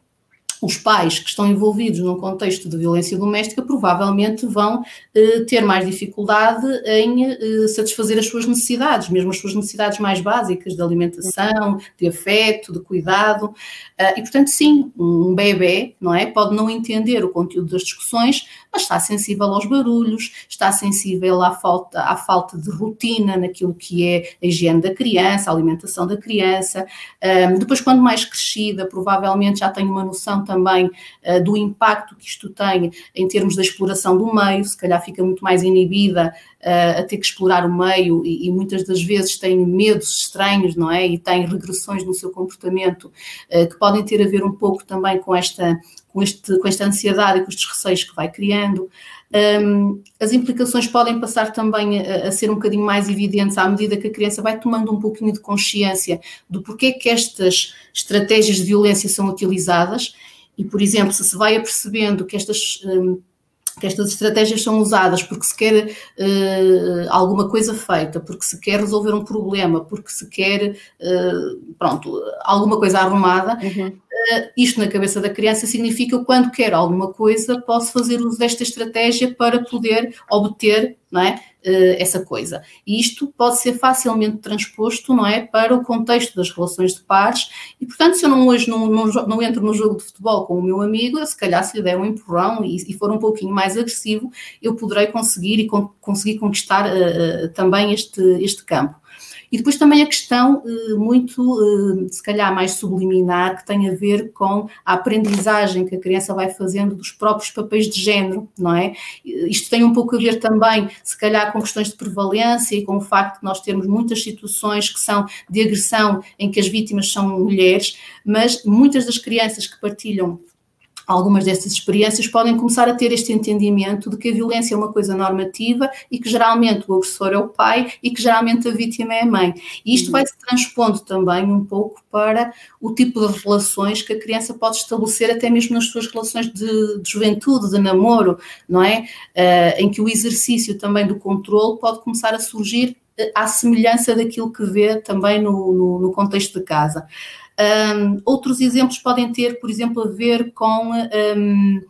os pais que estão envolvidos num contexto de violência doméstica provavelmente vão eh, ter mais dificuldade em eh, satisfazer as suas necessidades, mesmo as suas necessidades mais básicas de alimentação, de afeto, de cuidado. Uh, e, portanto, sim, um bebê não é, pode não entender o conteúdo das discussões, mas está sensível aos barulhos, está sensível à falta, à falta de rotina naquilo que é a higiene da criança, a alimentação da criança. Um, depois, quando mais crescida, provavelmente já tem uma noção também uh, do impacto que isto tem em termos da exploração do meio, se calhar fica muito mais inibida a ter que explorar o meio e, e, muitas das vezes têm medos estranhos, não é? E têm regressões no seu comportamento uh, que podem ter a ver um pouco também com esta, com, este, com esta ansiedade e com estes receios que vai criando. Um, as implicações podem passar também a, a, ser um bocadinho mais evidentes à medida que a criança vai tomando um pouquinho de consciência do porquê que estas estratégias de violência são utilizadas e, por exemplo, se se vai apercebendo que estas um, que estas estratégias são usadas porque se quer uh, alguma coisa feita, porque se quer resolver um problema, porque se quer, uh, pronto, alguma coisa arrumada, uhum. uh, isto na cabeça da criança significa que quando quer alguma coisa, posso fazer uso desta estratégia para poder obter não é? Eh, essa coisa. E isto pode ser facilmente transposto, não é, para o contexto das relações de pares e, portanto, se eu não hoje não, não, não entro no jogo de futebol com o meu amigo, se calhar se lhe der um empurrão e, e for um pouquinho mais agressivo, eu poderei conseguir e con conseguir conquistar uh, uh, também este, este campo. E depois também a questão eh, muito, eh, se calhar, mais subliminar, que tem a ver com a aprendizagem que a criança vai fazendo dos próprios papéis de género, não é? Isto tem um pouco a ver também, se calhar, com questões de prevalência e com o facto de nós termos muitas situações que são de agressão em que as vítimas são mulheres, mas muitas das crianças que partilham algumas dessas experiências podem começar a ter este entendimento de que a violência é uma coisa normativa e que geralmente o agressor é o pai e que geralmente a vítima é a mãe. E isto vai se transpondo também um pouco para o tipo de relações que a criança pode estabelecer até mesmo nas suas relações de, de juventude, de namoro, não é? Uh, em que o exercício também do controle pode começar a surgir eh, à semelhança daquilo que vê também no, no, no contexto de casa. Um, outros exemplos podem ter, por exemplo, a ver com um,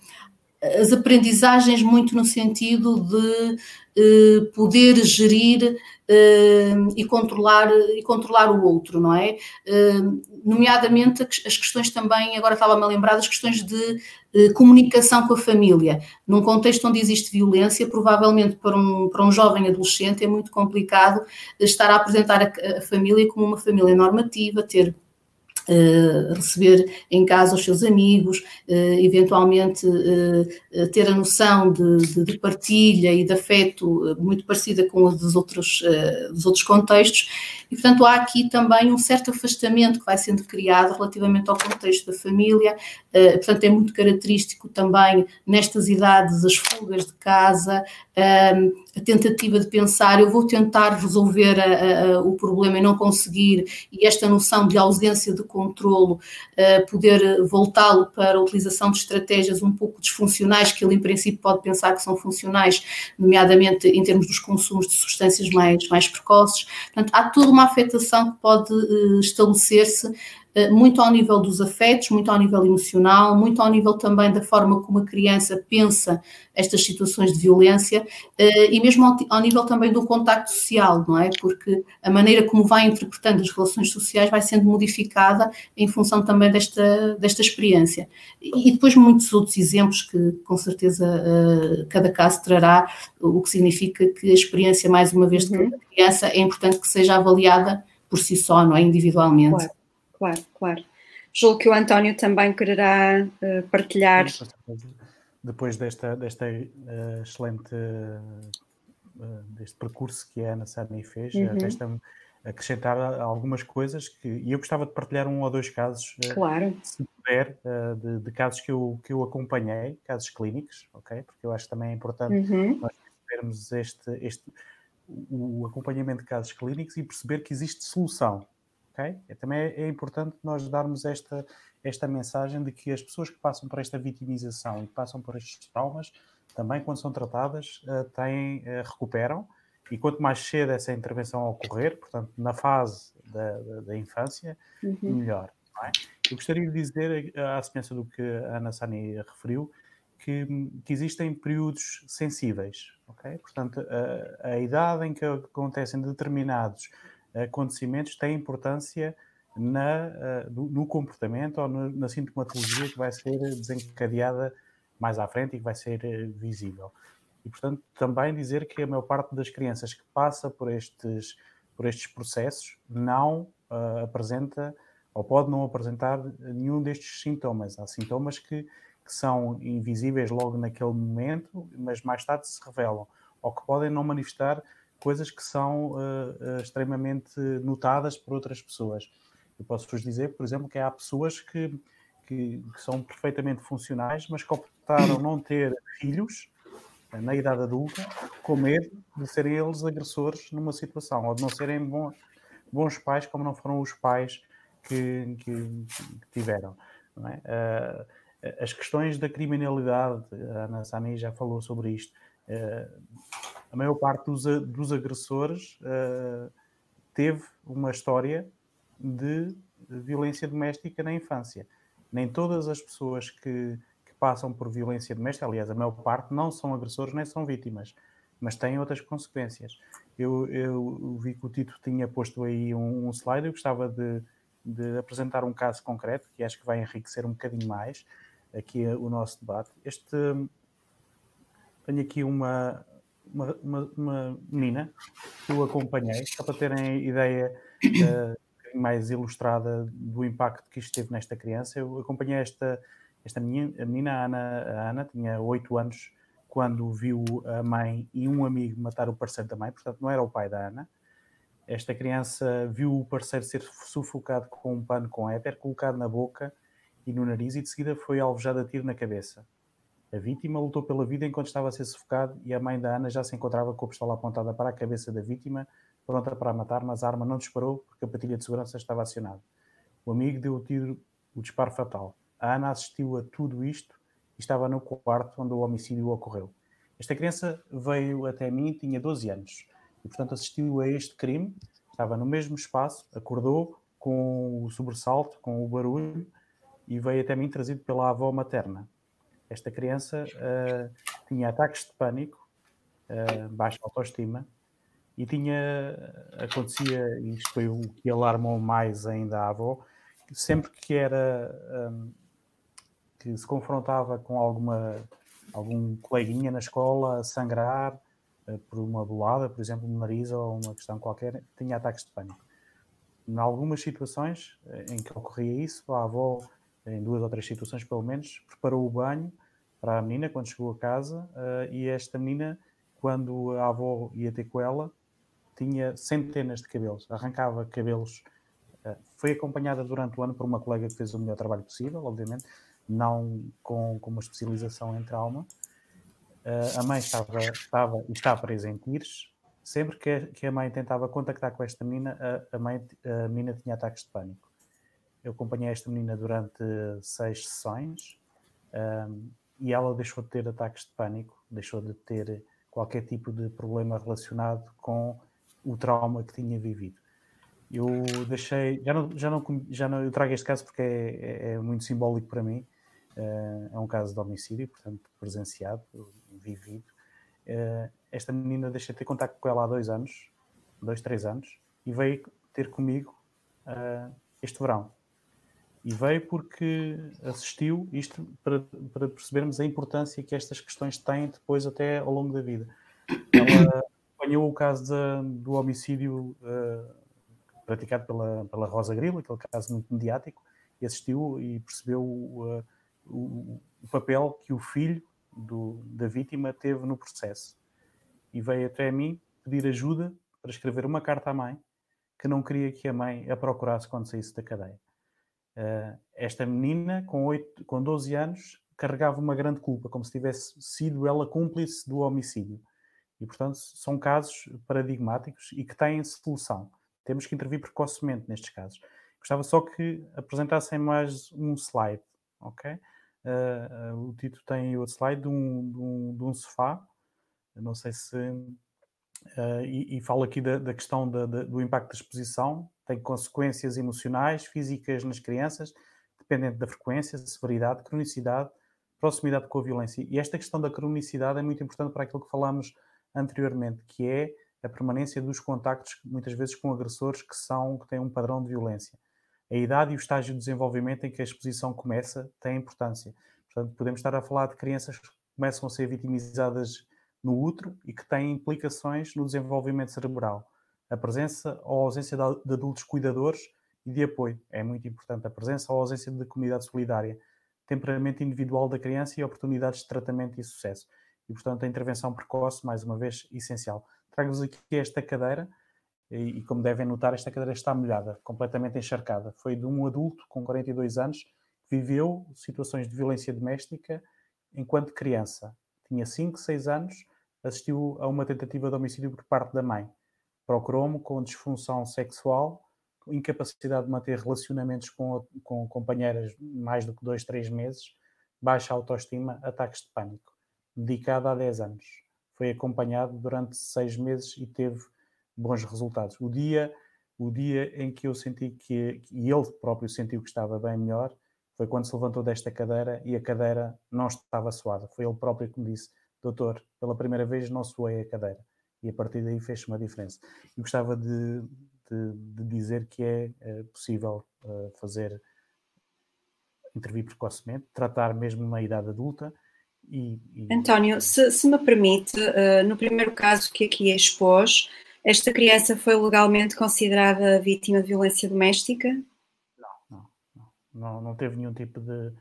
as aprendizagens muito no sentido de uh, poder gerir uh, e, controlar, e controlar o outro, não é? Uh, nomeadamente as questões também, agora estava-me a lembrar das questões de eh, comunicação com a família. Num contexto onde existe violência, provavelmente para um, para um jovem adolescente é muito complicado estar a apresentar a, a família como uma família normativa, ter receber em casa os seus amigos, uh, eventualmente uh, ter a noção de, de, partilha e de afeto muito parecida com a dos outros, dos outros contextos, e portanto há aqui também um certo afastamento que vai sendo criado relativamente ao contexto da família, portanto é muito característico também nestas idades as fugas de casa, a tentativa de pensar, eu vou tentar resolver a, a, o problema e não conseguir, e esta noção de ausência de controlo, poder voltá-lo para a utilização de estratégias um pouco disfuncionais, que ele em princípio pode pensar que são funcionais, nomeadamente em termos dos consumos de substâncias mais, mais precoces. Portanto, há toda uma afetação que pode uh, estabelecer-se eh, muito ao nível dos afetos, muito ao nível emocional, muito ao nível também da forma como a criança pensa estas situações de violência eh, e mesmo ao, nível também do contacto social, não é? Porque a maneira como vai interpretando as relações sociais vai sendo modificada em função também desta, desta experiência. E depois muitos outros exemplos que com certeza eh, cada caso trará, o que significa que a experiência, mais uma vez, de cada uhum. criança é importante que seja avaliada por si só, não é? Individualmente. Claro claro, claro. Julgo que o António também quererá uh, partilhar. Depois desta, desta uh, excelente uh, deste percurso que a Ana Sani fez, uhum. resta-me acrescentar algumas coisas que e eu gostava de partilhar um ou dois casos, claro. se puder, de, de, casos que eu, que eu acompanhei, casos clínicos, ok? Porque eu acho que também é importante uhum. nós percebermos este, este o acompanhamento de casos clínicos e perceber que existe solução, ok? É, também é, é importante nós darmos esta, esta mensagem de que as pessoas que passam por esta vitimização e que passam por estes traumas, também quando são tratadas, uh, têm, uh, recuperam, e quanto mais cedo essa intervenção ocorrer, portanto, na fase da, da, da infância, uhum. melhor. É? Eu gostaria de dizer, eh, à semelhança do que a Ana Sani referiu, que, que, existem períodos sensíveis, ok? Portanto, a, a idade em que acontecem determinados acontecimentos têm importância na, uh, no comportamento ou na sintomatologia que vai ser desencadeada mais à frente e que vai ser uh, visível. E, portanto, também dizer que a maior parte das crianças que passa por estes, por estes processos não uh, apresenta ou pode não apresentar nenhum destes sintomas. Há sintomas que, que são invisíveis logo naquele momento, mas mais tarde se revelam ou que podem não manifestar coisas que são uh, extremamente notadas por outras pessoas. Eu posso-vos dizer, por exemplo, que há pessoas que, que, que, são perfeitamente funcionais, mas que optaram não ter filhos na idade adulta com medo de serem eles agressores numa situação, ou de não serem bons, bons pais como não foram os pais que, que, que tiveram. É? Uh, as questões da criminalidade, a Ana Sani já falou sobre isto, uh, a maior parte dos, dos agressores uh, teve uma história de violência doméstica na infância. Nem todas as pessoas que, que passam por violência doméstica, aliás, a maior parte não são agressores nem são vítimas, mas têm outras consequências. Eu, eu vi que o Tito tinha posto aí um, um slide, eu gostava de, de apresentar um caso concreto, que acho que vai enriquecer um bocadinho mais aqui o nosso debate. Este, tenho aqui uma, uma, uma, uma menina que eu acompanhei, só para terem ideia uh, mais ilustrada do impacto que isto teve nesta criança. Eu acompanhei esta, esta menina, a menina Ana, a Ana, tinha 8 anos quando viu a mãe e um amigo matar o parceiro da mãe, portanto não era o pai da Ana. Esta criança viu o parceiro ser sufocado com um pano com éter, colocado na boca e no nariz e de seguida foi alvejado a tiro na cabeça. A vítima lutou pela vida enquanto estava a ser sufocado e a mãe da Ana já se encontrava com a pistola apontada para a cabeça da vítima, pronta para a matar, mas a arma não disparou porque a patilha de segurança estava acionada. O amigo deu o tiro, o disparo fatal. A Ana assistiu a tudo isto e estava no quarto onde o homicídio ocorreu. Esta criança veio até mim, tinha 12 anos, e portanto assistiu a este crime, estava no mesmo espaço, acordou com o sobressalto, com o barulho, e veio até mim trazido pela avó materna. Esta criança uh, tinha ataques de pânico, uh, baixa autoestima, e tinha, acontecia, isto foi o que alarmou mais ainda a avó, sempre que era, um, que se confrontava com alguma, algum coleguinha na escola a sangrar uh, por uma bolada, por exemplo, no nariz ou uma questão qualquer, tinha ataques de pânico. Em algumas situações em que ocorria isso, a avó em duas ou três situações pelo menos, preparou o banho para a menina quando chegou a casa uh, e esta menina, quando a avó ia ter com ela, tinha centenas de cabelos, arrancava cabelos. Uh, foi acompanhada durante o ano por uma colega que fez o melhor trabalho possível, obviamente, não com, com uma especialização em trauma. Uh, a mãe estava, estava e está presa em Tires. Sempre que, que a mãe tentava contactar com esta menina, a, a, mãe, a menina tinha ataques de pânico. Eu acompanhei esta menina durante seis sessões um, e ela deixou de ter ataques de pânico, deixou de ter qualquer tipo de problema relacionado com o trauma que tinha vivido. Eu deixei, já não, já não, já não eu trago este caso porque é, é, é muito simbólico para mim. Uh, é um caso de homicídio, portanto, presenciado, vivido. Uh, esta menina deixei de ter contato com ela há dois anos, dois, três anos, e veio ter comigo uh, este verão e veio porque assistiu isto para, para, percebermos a importância que estas questões têm depois até ao longo da vida. Ela acompanhou o caso de, do homicídio uh, praticado pela, pela Rosa Grilo, aquele caso muito mediático, e assistiu e percebeu uh, o, o, papel que o filho do, da vítima teve no processo. E veio até a mim pedir ajuda para escrever uma carta à mãe que não queria que a mãe a procurasse quando saísse da cadeia. Uh, esta menina, com, 8, com 12 anos, carregava uma grande culpa, como se tivesse sido ela cúmplice do homicídio. E, portanto, são casos paradigmáticos e que têm solução. Temos que intervir precocemente nestes casos. Gostava só que apresentassem mais um slide, ok? Uh, uh, o Tito tem outro slide de um, de um, de um sofá. Eu não sei se. Uh, e, e falo aqui da, da questão da, da, do impacto da exposição tem consequências emocionais, físicas nas crianças, dependendo da frequência, severidade, cronicidade, proximidade com a violência. E esta questão da cronicidade é muito importante para aquilo que falámos anteriormente, que é a permanência dos contactos, muitas vezes com agressores que são que têm um padrão de violência. A idade e o estágio de desenvolvimento em que a exposição começa tem importância. Portanto, podemos estar a falar de crianças que começam a ser vitimizadas no útero e que têm implicações no desenvolvimento cerebral a presença ou ausência de adultos cuidadores e de apoio. É muito importante a presença ou ausência de comunidade solidária, temperamento individual da criança e oportunidades de tratamento e sucesso. e, portanto, a intervenção precoce, mais uma vez, essencial. Trago-vos aqui esta cadeira, e, e, como devem notar, esta cadeira está molhada, completamente encharcada. Foi de um adulto com 42 anos que viveu situações de violência doméstica enquanto criança. Tinha 5, 6 anos, assistiu a uma tentativa de homicídio por parte da mãe. Procurou-me com disfunção sexual, incapacidade de manter relacionamentos com, com companheiras mais do que 2, 3 meses, baixa autoestima, ataques de pânico. Dedicado há 10 anos. Foi acompanhado durante 6 meses e teve bons resultados. O dia, o dia em que eu senti que, e ele próprio sentiu que estava bem melhor, foi quando se levantou desta cadeira e a cadeira não estava suada. Foi ele próprio que me disse: Doutor, pela primeira vez não suei a cadeira. E a partir daí fez uma diferença. E gostava de, de, de, dizer que é, é possível uh, fazer, intervir precocemente, tratar mesmo na idade adulta. E, e... António, se, se, me permite, uh, no primeiro caso que aqui expôs, esta criança foi legalmente considerada vítima de violência doméstica? não, não teve nenhum tipo de,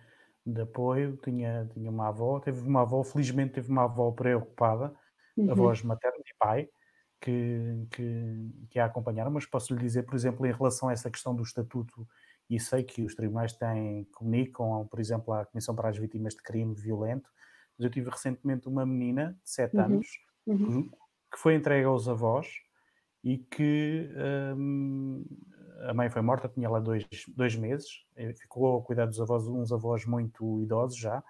de apoio, tinha, tinha uma avó, teve uma avó, felizmente teve uma avó preocupada, uhum. avós maternos e pai, que, que, que a acompanharam, mas posso lhe dizer, por exemplo, em relação a essa questão do estatuto, e sei que os tribunais têm, comunicam, por exemplo, à Comissão para as Vítimas de Crime Violento, mas eu tive recentemente uma menina de 7 uhum. anos uhum. que foi entregue aos avós e que hum, a mãe foi morta, tinha lá dois, dois meses, ficou a cuidar dos avós, uns avós muito idosos já,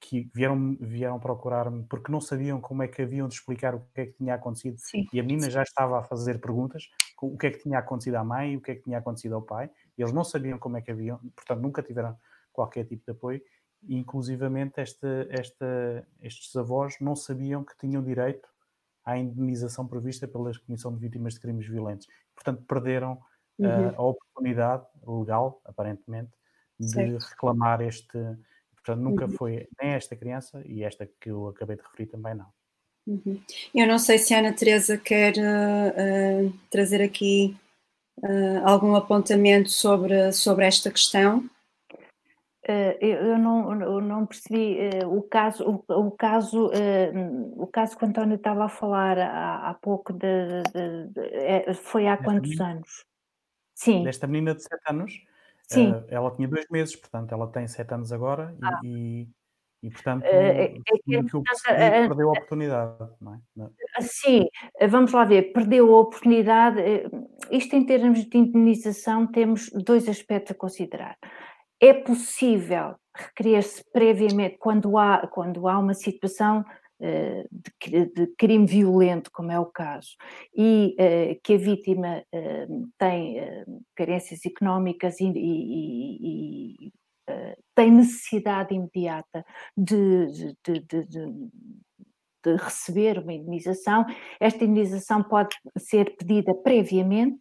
que vieram, vieram procurar-me porque não sabiam como é que haviam de explicar o que é que tinha acontecido. Sim. E a menina já estava a fazer perguntas, o que é que tinha acontecido à mãe, o que é que tinha acontecido ao pai, e eles não sabiam como é que haviam, portanto nunca tiveram qualquer tipo de apoio, e inclusivamente esta, esta, estes avós não sabiam que tinham direito à indemnização prevista pela Comissão de Vítimas de Crimes Violentos. Portanto, perderam uhum. a oportunidade legal, aparentemente, de certo. reclamar este. Portanto, nunca uhum. foi nem esta criança e esta que eu acabei de referir também não. Uhum. Eu não sei se a Ana Teresa quer uh, uh, trazer aqui uh, algum apontamento sobre, sobre esta questão. Eu não, eu não percebi o caso, o, o caso, o caso que o António estava a falar há, há pouco de, de, de, é, foi há quantos anos? Sim. desta menina de 7 anos. Sim. Uh, ela tinha dois meses, portanto, ela tem 7 anos agora ah. e, e, portanto, uh, é, é que eu percebi, perdeu a oportunidade, não é? Sim, vamos lá ver, perdeu a oportunidade. Isto em termos de indemnização, temos dois aspectos a considerar. É possível requerer-se previamente, quando há, quando há uma situação eh, de, de, crime violento, como é o caso, e uh, que a vítima uh, tem carências económicas e, e, e tem necessidade imediata de, de, de, receber uma indenização, esta indenização pode ser pedida previamente,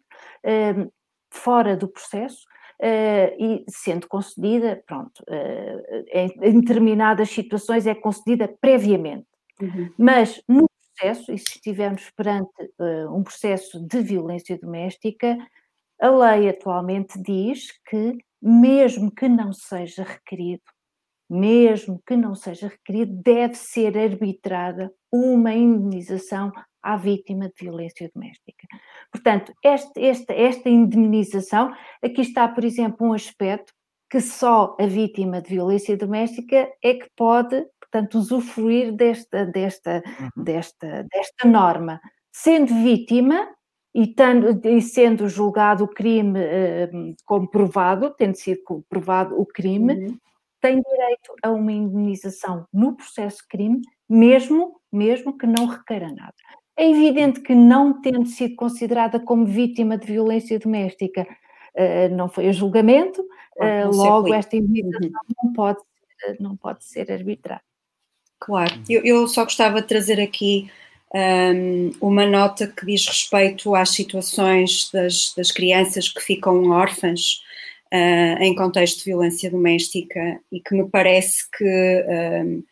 fora do processo, Uh, e sendo concedida, pronto, uh, em, determinadas situações é concedida previamente. Uhum. Mas no processo, e se estivermos perante uh, um processo de violência doméstica, a lei atualmente diz que, mesmo que não seja requerido, mesmo que não seja requerido, deve ser arbitrada uma indenização à vítima de violência doméstica. Portanto, este, esta, esta indemnização, aqui está, por exemplo, um aspecto que só a vítima de violência doméstica é que pode portanto, usufruir desta, desta, uhum. desta, desta norma. Sendo vítima e, tendo, e sendo julgado o crime eh, comprovado, tendo sido comprovado o crime, uhum. tem direito a uma indenização no processo de crime, mesmo, mesmo que não requeira nada. É evidente que, não tendo sido considerada como vítima de violência doméstica, uh, não foi a julgamento, uh, logo esta indenização uhum. não, pode, não pode ser arbitrada. Claro, eu, eu só gostava de trazer aqui um, uma nota que diz respeito às situações das, das crianças que ficam órfãs uh, em contexto de violência doméstica e que me parece que um,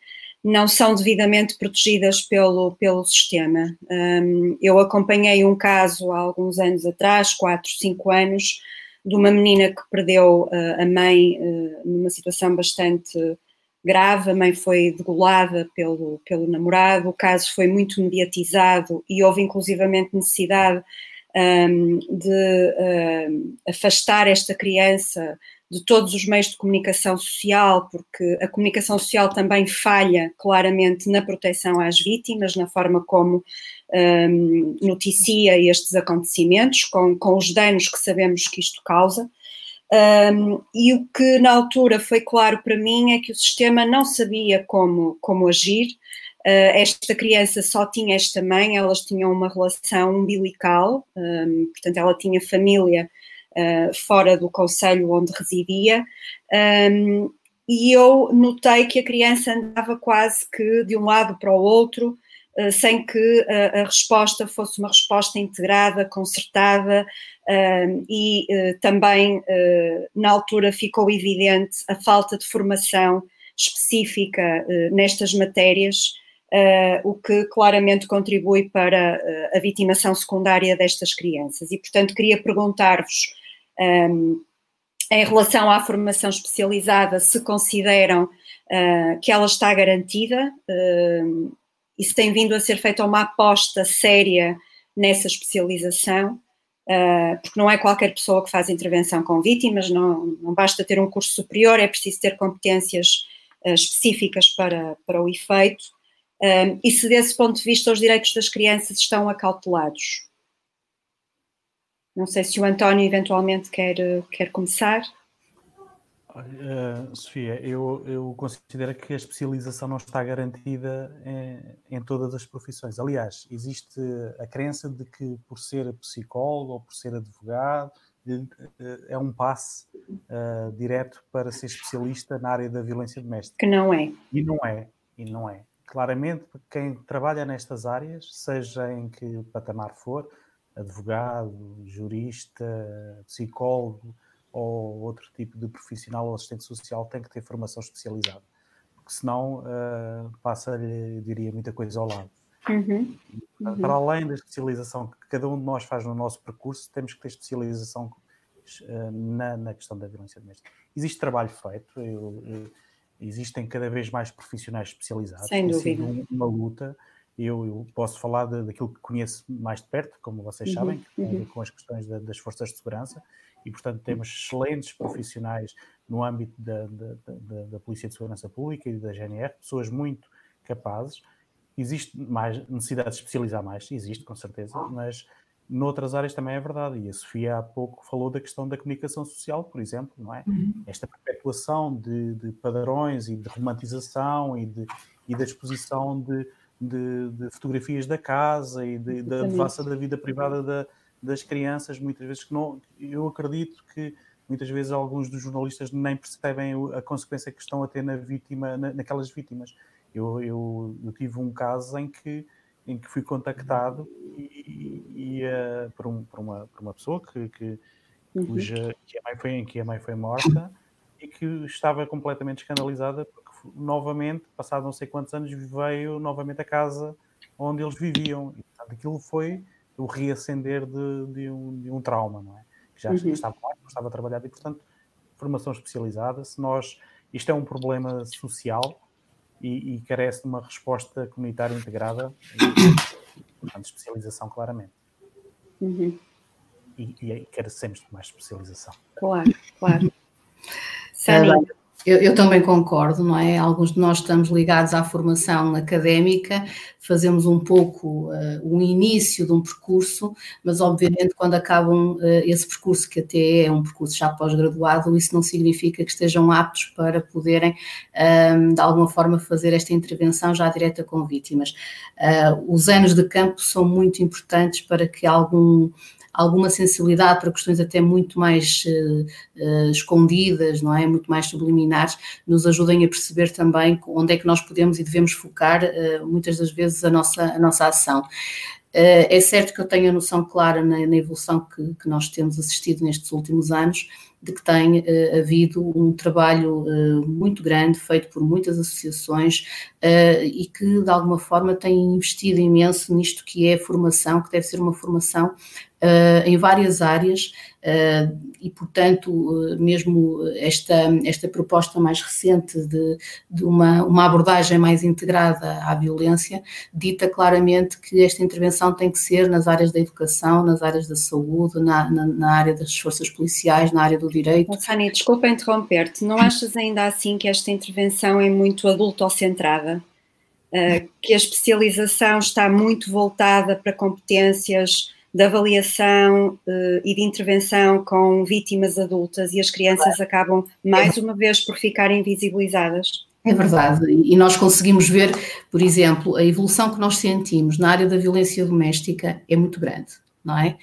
não são devidamente protegidas pelo, pelo sistema. Um, eu acompanhei um caso há alguns anos atrás, 4, 5 anos, de uma menina que perdeu uh, a mãe uh, numa situação bastante grave, a mãe foi degolada pelo, pelo namorado, o caso foi muito mediatizado e houve inclusivamente necessidade um, de um, afastar esta criança de todos os meios de comunicação social, porque a comunicação social também falha claramente na proteção às vítimas, na forma como um, noticia estes acontecimentos, com, com os danos que sabemos que isto causa. Um, e o que na altura foi claro para mim é que o sistema não sabia como, como agir. Uh, esta criança só tinha esta mãe, elas tinham uma relação umbilical, um, portanto, ela tinha família uh, fora do conselho onde residia. Um, e eu notei que a criança andava quase que de um lado para o outro, uh, sem que a resposta fosse uma resposta integrada, concertada, e uh, também uh, na altura ficou evidente a falta de formação específica uh, nestas matérias, o que claramente contribui para a vitimação secundária destas crianças. E, portanto, queria perguntar-vos, um, em relação à formação especializada, se consideram que ela está garantida e se tem vindo a ser feita uma aposta séria nessa especialização. Uh, porque não é qualquer pessoa que faz intervenção com vítimas, não, não basta ter um curso superior, é preciso ter competências uh, específicas para, para o efeito. Uh, e se desse ponto de vista os direitos das crianças estão acautelados? Não sei se o António eventualmente quer, quer começar. Uh, Sofia, eu, eu considero que a especialização não está garantida em, em, todas as profissões. Aliás, existe a crença de que por ser psicólogo ou por ser advogado é um passe uh, direto para ser especialista na área da violência doméstica. Que não é. E não é. E não é. Claramente, quem trabalha nestas áreas, seja em que patamar for, advogado, jurista, psicólogo, ou outro tipo de profissional ou assistente social tem que ter formação especializada, porque senão uh, passa-lhe, diria, muita coisa ao lado. Uhum. Uhum. Para além da especialização que cada um de nós faz no nosso percurso, temos que ter especialização uh, na, na, questão da violência doméstica. Existe trabalho feito, eu, eu, existem cada vez mais profissionais especializados. Sem dúvida. Um, uma luta. Eu, eu, posso falar de, daquilo que conheço mais de perto, como vocês uhum. sabem, que tem a ver uhum. com as questões da, das forças de segurança, e, portanto, temos excelentes profissionais no âmbito da, da, da, da, Polícia de Segurança Pública e da GNR, pessoas muito capazes. Existe mais necessidade de especializar mais, existe com certeza, mas noutras áreas também é verdade. E a Sofia há pouco falou da questão da comunicação social, por exemplo, não é? Uhum. Esta perpetuação de, de, padrões e de romantização e, de, e da exposição de, de, de, fotografias da casa e da devassa da vida privada da, das crianças, muitas vezes que não. Eu acredito que muitas vezes alguns dos jornalistas nem percebem a consequência que estão a ter na vítima, na, naquelas vítimas. Eu, eu, eu, tive um caso em que, em que fui contactado e, e uh, por, um, por, uma, por uma pessoa que, que, uhum. cuja, que, a mãe foi, que a mãe foi morta e que estava completamente escandalizada porque novamente, passado não sei quantos anos, veio novamente a casa onde eles viviam. E, portanto, aquilo foi o reacender de, de, um, de um trauma, não é? Que já uhum. estava lá, estava trabalhado e, portanto, formação especializada. Se nós, isto é um problema social e, e carece de uma resposta comunitária integrada, e, portanto, especialização claramente. Uhum. E, e carecemos de mais especialização. Claro, claro. Sani, eu, eu, também concordo, não é? Alguns de nós estamos ligados à formação académica, fazemos um pouco uh, o início de um percurso, mas obviamente quando acabam uh, esse percurso, que até é um percurso já pós-graduado, isso não significa que estejam aptos para poderem, um, de alguma forma, fazer esta intervenção já direta com vítimas. Uh, os anos de campo são muito importantes para que algum alguma sensibilidade para questões até muito mais uh, uh, escondidas, não é? Muito mais subliminares, nos ajudem a perceber também onde é que nós podemos e devemos focar uh, muitas das vezes a nossa, a nossa ação. É certo que eu tenho a noção clara na, na evolução que, que, nós temos assistido nestes últimos anos, de que tem uh, havido um trabalho uh, muito grande feito por muitas associações uh, e que de alguma forma tem investido imenso nisto que é formação, que deve ser uma formação em várias áreas e, portanto, mesmo esta, esta proposta mais recente de, de uma, uma abordagem mais integrada à violência dita claramente que esta intervenção tem que ser nas áreas da educação, nas áreas da saúde, na, na, na área das forças policiais, na área do direito. Sani, desculpa interromper-te, não achas ainda assim que esta intervenção é muito adultocentrada? Que a especialização está muito voltada para competências de avaliação uh, e de intervenção com vítimas adultas e as crianças acabam mais uma vez por ficarem invisibilizadas. É verdade, e nós conseguimos ver, por exemplo, a evolução que nós sentimos na área da violência doméstica é muito grande, não é?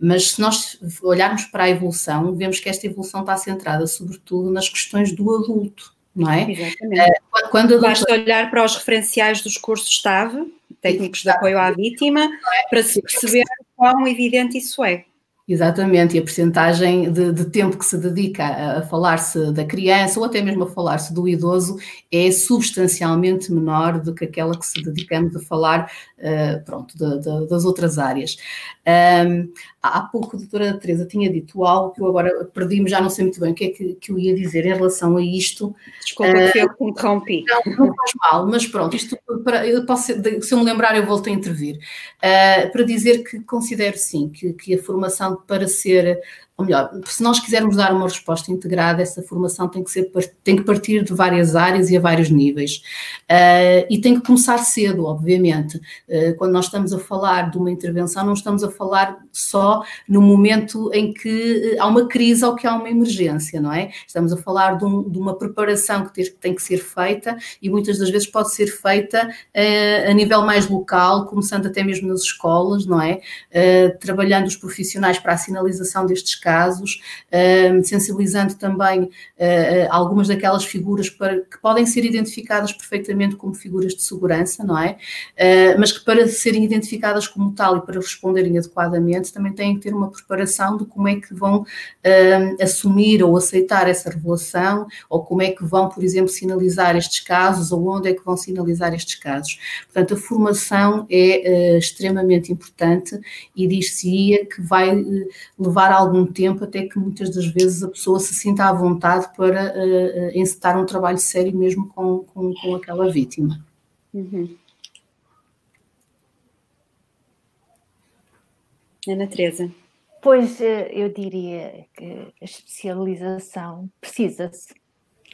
Mas se nós olharmos para a evolução, vemos que esta evolução está centrada sobretudo nas questões do adulto, não é? Exatamente. Uh, quando adulto... Basta olhar para os referenciais dos cursos STAV, técnicos de apoio à vítima, para se perceber quão evidente isso é. Exatamente, e a percentagem de, de, tempo que se dedica a, a falar-se da criança ou até mesmo a falar-se do idoso é substancialmente menor do que aquela que se dedicamos a falar uh, pronto, de, de, das outras áreas. Um, há pouco a doutora Teresa tinha dito algo que eu agora perdi-me, já não sei muito bem o que é que, que, eu ia dizer em relação a isto. Desculpa uh, que eu que interrompi. Não, não faz mal, mas pronto, isto para, eu posso, se eu me lembrar eu volto a intervir. Uh, para dizer que considero sim que, que a formação para ser ou melhor, se nós quisermos dar uma resposta integrada, essa formação tem que, ser, tem que partir de várias áreas e a vários níveis. Uh, e tem que começar cedo, obviamente. Uh, quando nós estamos a falar de uma intervenção, não estamos a falar só no momento em que há uma crise ou que há uma emergência, não é? Estamos a falar de, um, de uma preparação que tem, que tem, que ser feita e muitas das vezes pode ser feita uh, a nível mais local, começando até mesmo nas escolas, não é? trabalhando os profissionais para a sinalização destes casos casos, sensibilizando também ah, ah, algumas daquelas figuras para, que podem ser identificadas perfeitamente como figuras de segurança, não é? Ah, mas que para serem identificadas como tal e para responderem adequadamente também têm que ter uma preparação de como é que vão assumir ou aceitar essa revelação ou como é que vão, por exemplo, sinalizar estes casos ou onde é que vão sinalizar estes casos. Portanto, a formação é extremamente importante e diz-se-ia que vai levar algum tempo até que muitas das vezes a pessoa se sinta à vontade para uh, encetar um trabalho sério mesmo com, com, com aquela vítima. Uhum. Ana Teresa. Pois eh, eu diria que a especialização precisa-se.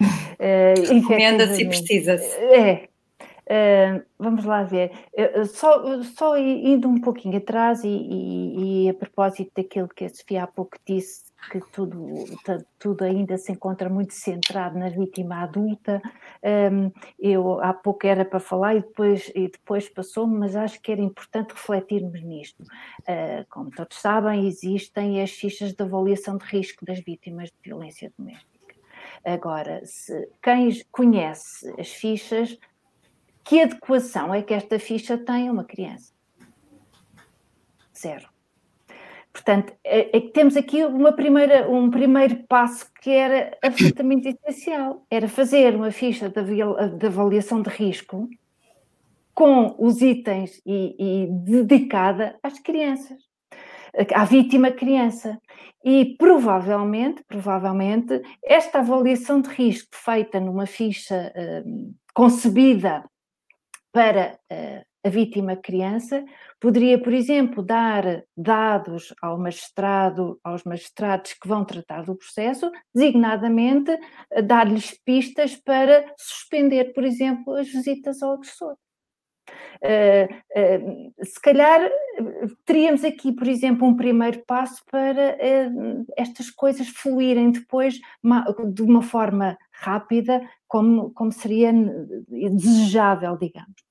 Uh, [LAUGHS] Recomenda-se e precisa-se. É, Uh, vamos lá ver, uh, só, só indo um pouquinho atrás e, e, e, a propósito daquilo que a Sofia há pouco disse, que tudo, tudo ainda se encontra muito centrado na vítima adulta, um, eu há pouco era para falar e depois, e depois passou-me, mas acho que era importante refletirmos nisto. Uh, como todos sabem, existem as fichas de avaliação de risco das vítimas de violência doméstica. Agora, se quem conhece as fichas que adequação é que esta ficha tem a uma criança? Zero. Portanto, é, é temos aqui uma primeira, um primeiro passo que era absolutamente essencial. Era fazer uma ficha de, de avaliação de risco com os itens e, e dedicada às crianças, à vítima criança. E provavelmente, provavelmente, esta avaliação de risco feita numa ficha hum, concebida para uh, a vítima criança, poderia, por exemplo, dar dados ao magistrado, aos magistrados que vão tratar do processo, designadamente eh, dar-lhes pistas para suspender, por exemplo, as visitas ao agressor. Uh, uh, se calhar teríamos aqui, por exemplo, um primeiro passo para uh, estas coisas fluírem depois de uma forma rápida, como, como seria desejável, digamos.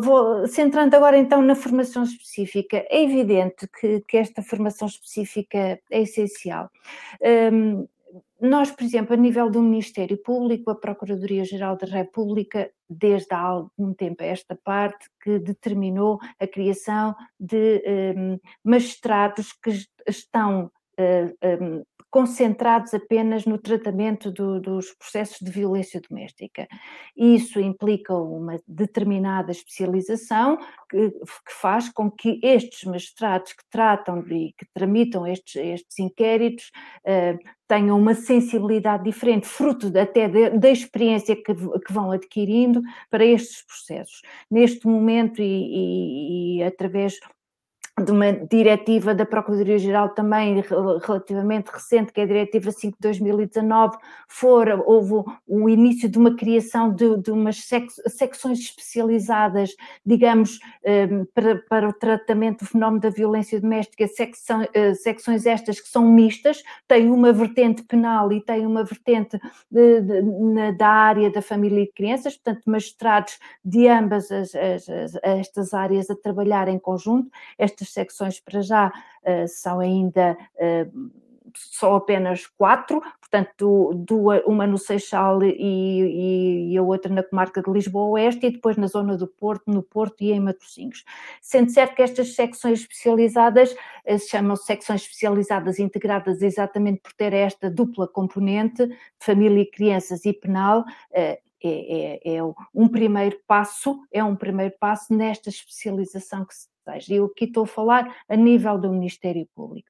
Vou, centrando agora então na formação específica, é evidente que, que esta formação específica é essencial. Um, nós, por exemplo, a nível do Ministério Público, a Procuradoria-Geral da República, desde há algum tempo a esta parte, que determinou a criação de um, magistrados que estão uh, um, concentrados apenas no tratamento do, dos processos de violência doméstica. Isso implica uma determinada especialização que, que faz com que estes magistrados que tratam e que tramitam estes, estes inquéritos uh, tenham uma sensibilidade diferente, fruto de, até da experiência que, que, vão adquirindo para estes processos. Neste momento, e, e, e através de uma diretiva da Procuradoria-Geral também relativamente recente, que é a Diretiva 5 de 2019, for, houve o início de uma criação de, de umas sec, secções especializadas, digamos, ehm, para, para, o tratamento do fenómeno da violência doméstica, secção, eh, secções estas que são mistas, têm uma vertente penal e têm uma vertente de, de, da área da família e crianças, portanto, magistrados de ambas as, as, as, estas áreas a trabalhar em conjunto. Estas secções para já uh, são ainda uh, só apenas quatro, portanto, duas, uma no Seixal e, e, e, a outra na comarca de Lisboa Oeste, e depois na zona do Porto, no Porto e em Matosinhos. Sendo certo que estas secções especializadas eh, se chamam secções especializadas integradas exatamente por ter esta dupla componente, família e crianças e penal, é, é, é, um primeiro passo, é um primeiro passo nesta especialização que se seja, eu aqui estou a falar a nível do Ministério Público.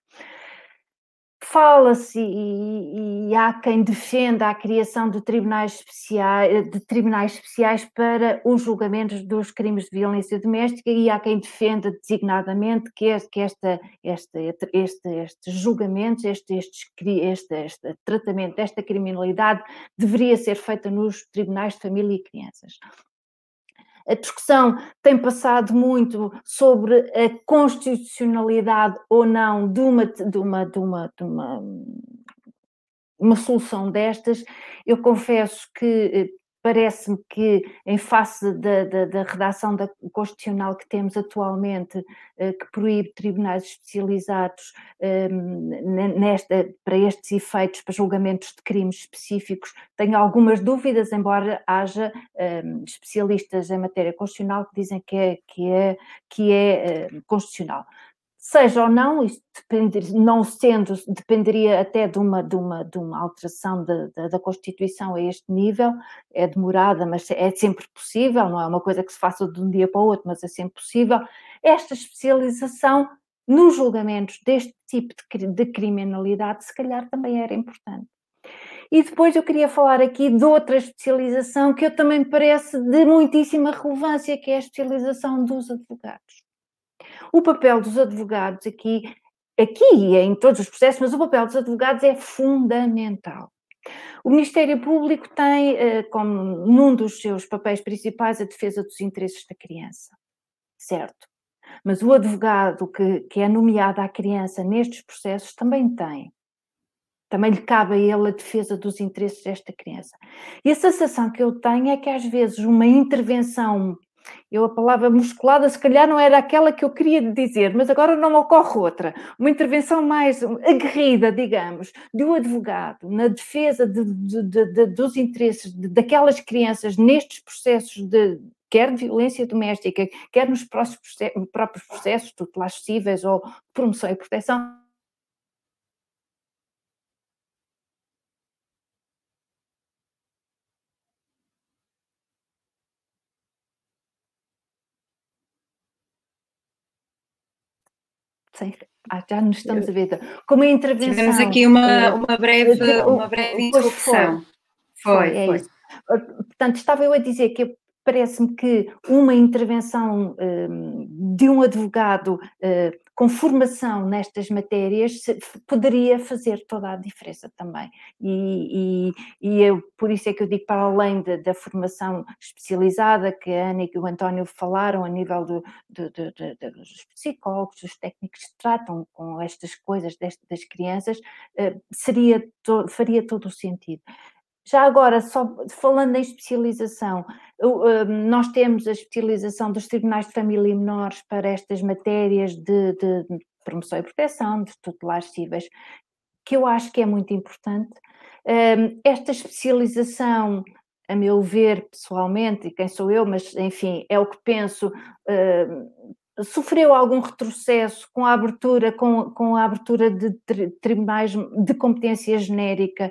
Fala-se e, e, há quem defenda a criação de tribunais, especiais, de tribunais especiais para os julgamentos dos crimes de violência doméstica e há quem defenda designadamente que, este, que esta, este, este, estes julgamentos, este, este, este, tratamento desta criminalidade deveria ser feita nos tribunais de família e crianças. A discussão tem passado muito sobre a constitucionalidade ou não de uma, de uma, de uma, de uma, uma solução destas. Eu confesso que eh, parece-me que, em face da, da, da, redação da constitucional que temos atualmente, eh, que proíbe tribunais especializados eh, nesta, para estes efeitos, para julgamentos de crimes específicos, tenho algumas dúvidas, embora haja eh, especialistas em matéria constitucional que dizem que é, que é, que é constitucional seja ou não, isso não sendo, dependeria até de uma, de uma, de uma alteração da, da, da, Constituição a este nível, é demorada, mas é sempre possível, não é uma coisa que se faça de um dia para o outro, mas é sempre possível. Esta especialização nos julgamentos deste tipo de, de criminalidade, se calhar também era importante. E depois eu queria falar aqui de outra especialização que eu também parece de muitíssima relevância, que é a especialização dos advogados. O papel dos advogados aqui, aqui e em todos os processos, mas o papel dos advogados é fundamental. O Ministério Público tem eh, como num dos seus papéis principais a defesa dos interesses da criança, certo? Mas o advogado que, que é nomeado à criança nestes processos também tem. Também lhe cabe a ele a defesa dos interesses desta criança. E a sensação que eu tenho é que às vezes uma intervenção eu, a palavra musculada, se calhar não era aquela que eu queria dizer, mas agora não me ocorre outra. Uma intervenção mais aguerrida, digamos, de um advogado na defesa de, de, de, dos interesses daquelas crianças nestes processos de, quer de violência doméstica, quer nos próprios processos tutelares cíveis ou promoção e proteção, Sim. Ah, já nos estamos a ver. Como a intervenção. Tivemos aqui uma, eh, uma breve, uma breve interrupção. Foi, foi. É foi. Isso. Eh, portanto, estava eu a dizer que parece-me que uma intervenção um, de um advogado uh, com formação nestas matérias poderia fazer toda a diferença também. E, e, e eu, por isso é que eu digo, para além de, da formação especializada que a Ana e o António falaram, a nível do, do, do, dos psicólogos, dos técnicos que tratam com estas coisas destas, das crianças, uh, seria to, faria todo o sentido. Já agora, só falando em especialização, hum, nós temos a especialização dos tribunais de família e menores para estas matérias de, de promoção e proteção, de tutelares cíveis, que eu acho que é muito importante. Hum, esta especialização, a meu ver, pessoalmente, e quem sou eu, mas enfim, é o que penso, hum, sofreu algum retrocesso com a abertura, com, com a abertura de tribunais de competência genérica,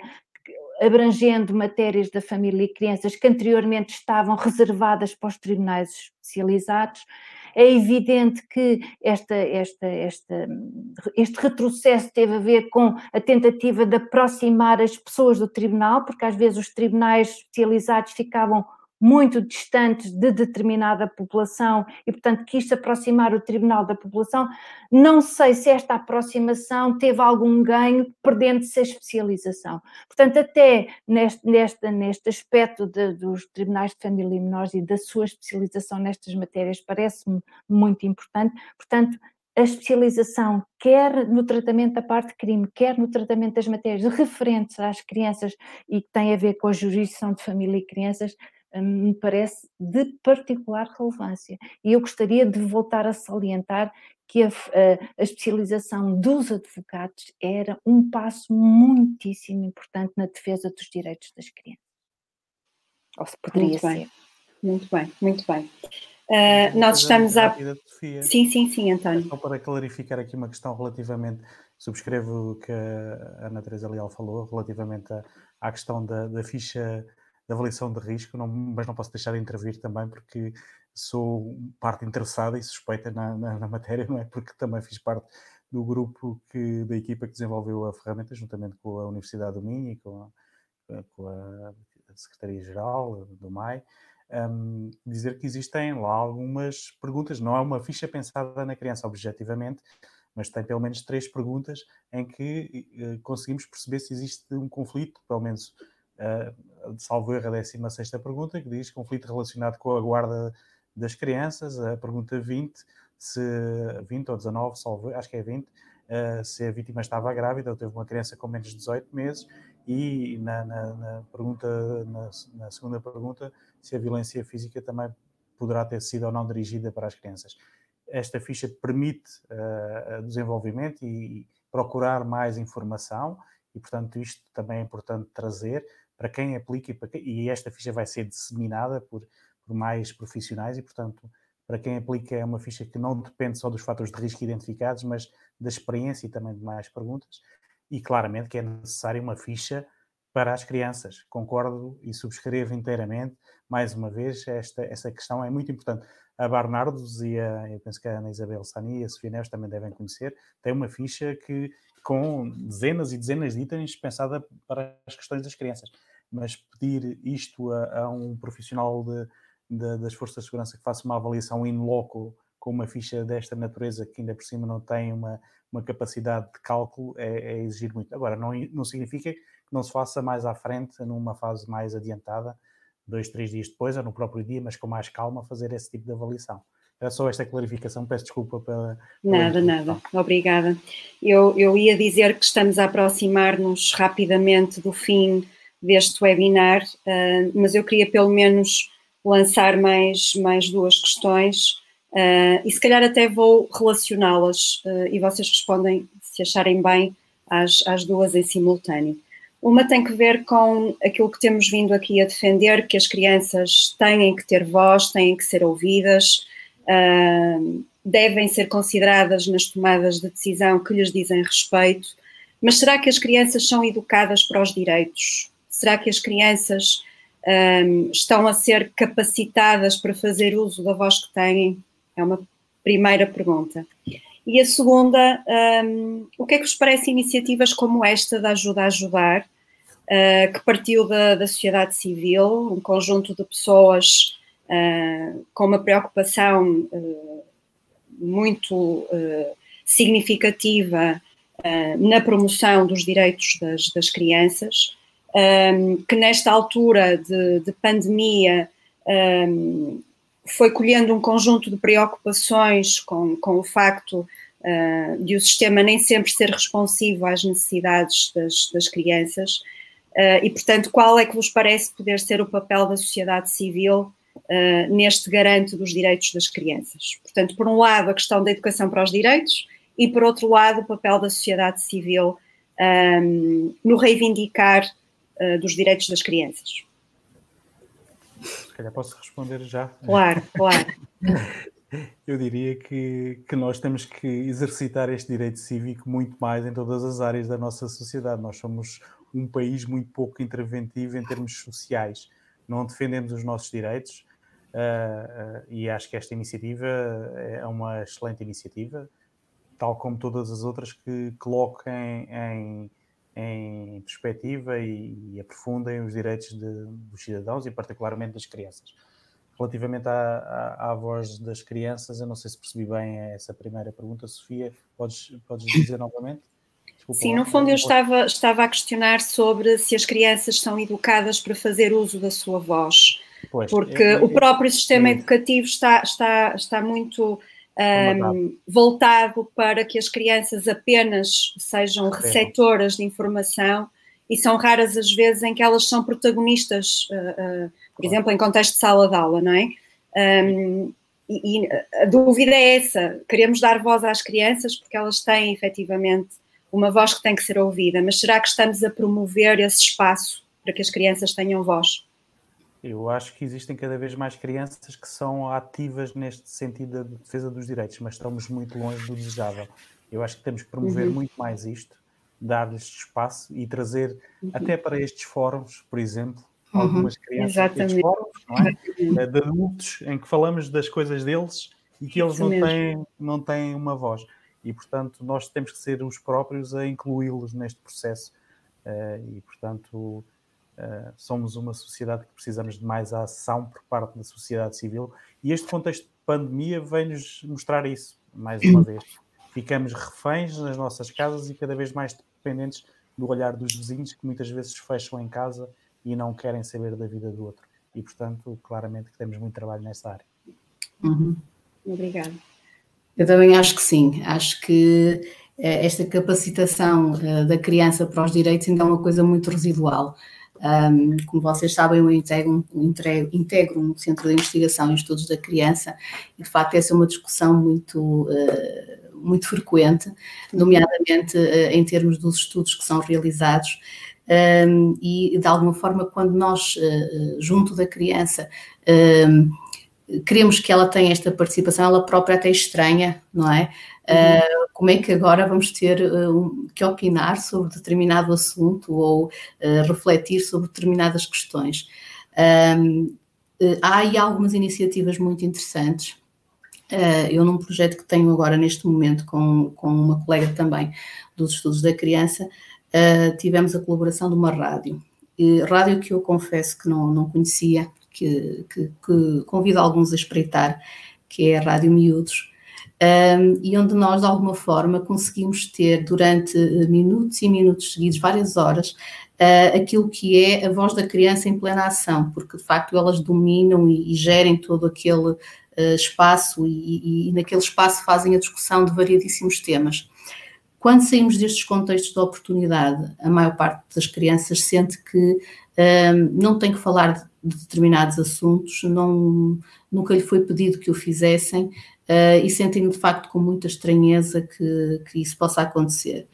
abrangendo matérias da família e crianças que anteriormente estavam reservadas para os tribunais especializados. É evidente que esta, esta, esta, este retrocesso teve a ver com a tentativa de aproximar as pessoas do tribunal, porque às vezes os tribunais especializados ficavam muito distantes de determinada população e, portanto, quis aproximar o tribunal da população. Não sei se esta aproximação teve algum ganho, perdendo-se a especialização. Portanto, até neste, neste, neste aspecto de, dos tribunais de família e menores e da sua especialização nestas matérias, parece-me muito importante. Portanto, a especialização, quer no tratamento da parte de crime, quer no tratamento das matérias referentes às crianças e que têm a ver com a jurisdição de família e crianças, me parece de particular relevância. E eu gostaria de voltar a salientar que a, a, a, especialização dos advogados era um passo muitíssimo importante na defesa dos direitos das crianças. Ou se poderia muito ser. Bem. Muito bem, muito bem. Uh, nós estamos a. Sim, sim, sim, António. Só para clarificar aqui uma questão relativamente. Subscrevo o que a Ana Teresa Leal falou, relativamente à, à questão da, da ficha de avaliação de risco, não, mas não posso deixar de intervir também porque sou parte interessada e suspeita na, na, na, matéria, não é? Porque também fiz parte do grupo que, da equipa que desenvolveu a ferramenta, juntamente com a Universidade do Minho e com a, com a Secretaria-Geral do MAI, um, dizer que existem lá algumas perguntas, não é uma ficha pensada na criança objetivamente, mas tem pelo menos três perguntas em que uh, conseguimos perceber se existe um conflito, pelo menos uh, salvo erro, a 16 pergunta, que diz conflito relacionado com a guarda das crianças. A pergunta 20, se 20 ou 19, salvo, acho que é 20, uh, eh, se a vítima estava grávida ou teve uma criança com menos de 18 meses. E na, na, na pergunta, na, na, segunda pergunta, se a violência física também poderá ter sido ou não dirigida para as crianças. Esta ficha permite uh, desenvolvimento e procurar mais informação, e portanto isto também é importante trazer para quem aplica e, quem, e esta ficha vai ser disseminada por, por mais profissionais e, portanto, para quem aplica é uma ficha que não depende só dos fatores de risco identificados, mas da experiência e também de mais perguntas. E claramente que é necessária uma ficha para as crianças. Concordo e subscrevo inteiramente. Mais uma vez, esta, esta questão é muito importante. A Barnardos e a, eu penso que a Ana Isabel Sani e a Sofia Neves também devem conhecer, tem uma ficha que com dezenas e dezenas de itens pensada para as questões das crianças mas pedir isto a, a um profissional de, de, das forças de segurança que faça uma avaliação in loco com uma ficha desta natureza que ainda por cima não tem uma, uma capacidade de cálculo é, é, exigir muito. Agora, não, não significa que não se faça mais à frente, numa fase mais adiantada, dois, três dias depois, ou no próprio dia, mas com mais calma, fazer esse tipo de avaliação. Era só esta clarificação, peço desculpa pela. Nada, nada, obrigada. Eu, eu ia dizer que estamos a aproximar-nos rapidamente do fim deste webinar, uh, mas eu queria pelo menos lançar mais, mais duas questões uh, e se calhar até vou relacioná-las uh, e vocês respondem se acharem bem às, às duas em simultâneo. Uma tem que ver com aquilo que temos vindo aqui a defender, que as crianças têm que ter voz, têm que ser ouvidas, devem ser consideradas nas tomadas de decisão que lhes dizem respeito, mas será que as crianças são educadas para os direitos? Será que as crianças um, estão a ser capacitadas para fazer uso da voz que têm? É uma primeira pergunta. E a segunda, um, o que é que vos parece iniciativas como esta da Ajuda a Ajudar, uh, que partiu da, da, sociedade civil, um conjunto de pessoas uh, com uma preocupação uh, muito significativa na promoção dos direitos das, das crianças, um, que nesta altura de, de pandemia um, foi colhendo um conjunto de preocupações com, com o facto uh, de o sistema nem sempre ser responsivo às necessidades das, das crianças. Uh, e, portanto, qual é que vos parece poder ser o papel da sociedade civil uh, neste garante dos direitos das crianças? Portanto, por um lado, a questão da educação para os direitos e, por outro lado, o papel da sociedade civil um, no reivindicar uh, dos direitos das crianças? Se calhar posso responder já. Claro, claro. [LAUGHS] Eu diria que, que nós temos que exercitar este direito cívico muito mais em todas as áreas da nossa sociedade. Nós somos um país muito pouco interventivo em termos sociais. Não defendemos os nossos direitos uh, uh, e acho que esta iniciativa é uma excelente iniciativa, tal como todas as outras que coloquem em, em perspectiva e, e aprofundem os direitos de, dos cidadãos e particularmente das crianças. Relativamente à, à, à, voz das crianças, eu não sei se percebi bem essa primeira pergunta. Sofia, podes, podes dizer novamente? Desculpa, Sim, no fundo eu estava, estava a questionar sobre se as crianças são educadas para fazer uso da sua voz. Pois, porque eu, eu, o próprio sistema eu, educativo está, está, está muito um, voltado para que as crianças apenas sejam receptoras de informação e são raras as vezes em que elas são protagonistas, uh, uh, por exemplo, em contexto de sala de aula, não é? Um, e, e, a dúvida é essa: queremos dar voz às crianças porque elas têm efetivamente uma voz que tem que ser ouvida, mas será que estamos a promover esse espaço para que as crianças tenham voz? Eu acho que existem cada vez mais crianças que são ativas neste sentido da defesa dos direitos, mas estamos muito longe do desejável. Eu acho que temos que promover uhum. muito mais isto dar-lhes espaço e trazer uhum. até para estes fóruns, por exemplo, uhum. algumas crianças Exatamente. fóruns, é? de adultos em que falamos das coisas deles e que eles não têm, não têm uma voz. E, portanto, nós temos que ser os próprios a incluí-los neste processo. Uh, e, portanto, uh, somos uma sociedade que precisamos de mais ação por parte da sociedade civil. E este contexto de pandemia vem-nos mostrar isso, mais uma [CLEARS THROAT] vez. Ficamos reféns nas nossas casas e cada vez mais dependentes do olhar dos vizinhos que muitas vezes fecham em casa e não querem saber da vida do outro. E, portanto, claramente que temos muito trabalho nessa área. Uhum. Obrigada. Eu também acho que sim. Acho que eh, esta capacitação eh, da criança para os direitos ainda é uma coisa muito residual. Um, como vocês sabem, eu integro, integro, um centro de investigação e estudos da criança e, de facto, essa é uma discussão muito uh, muito frequente, nomeadamente uh, em termos dos estudos que são realizados. Um, e de alguma forma, quando nós, uh, junto da criança, um, queremos que ela tenha esta participação, ela própria até estranha, não é? Uh, como é que agora vamos ter uh, que opinar sobre determinado assunto ou uh, refletir sobre determinadas questões? Um, há aí algumas iniciativas muito interessantes Uh, eu, num projeto que tenho agora neste momento com, com uma colega também dos estudos da criança, uh, tivemos a colaboração de uma rádio. E, rádio que eu confesso que não, não conhecia, que, que, que convido alguns a espreitar, que é a Rádio Miúdos, um, e onde nós, de alguma forma, conseguimos ter durante minutos e minutos seguidos, várias horas, uh, aquilo que é a voz da criança em plena ação, porque de facto elas dominam e, e gerem todo aquele uh, espaço e, e, naquele espaço fazem a discussão de variedíssimos temas. Quando saímos destes contextos de oportunidade, a maior parte das crianças sente que uh, não tem que falar de, de determinados assuntos, não, nunca lhe foi pedido que o fizessem uh, e sentem de facto com muita estranheza que, que isso possa acontecer.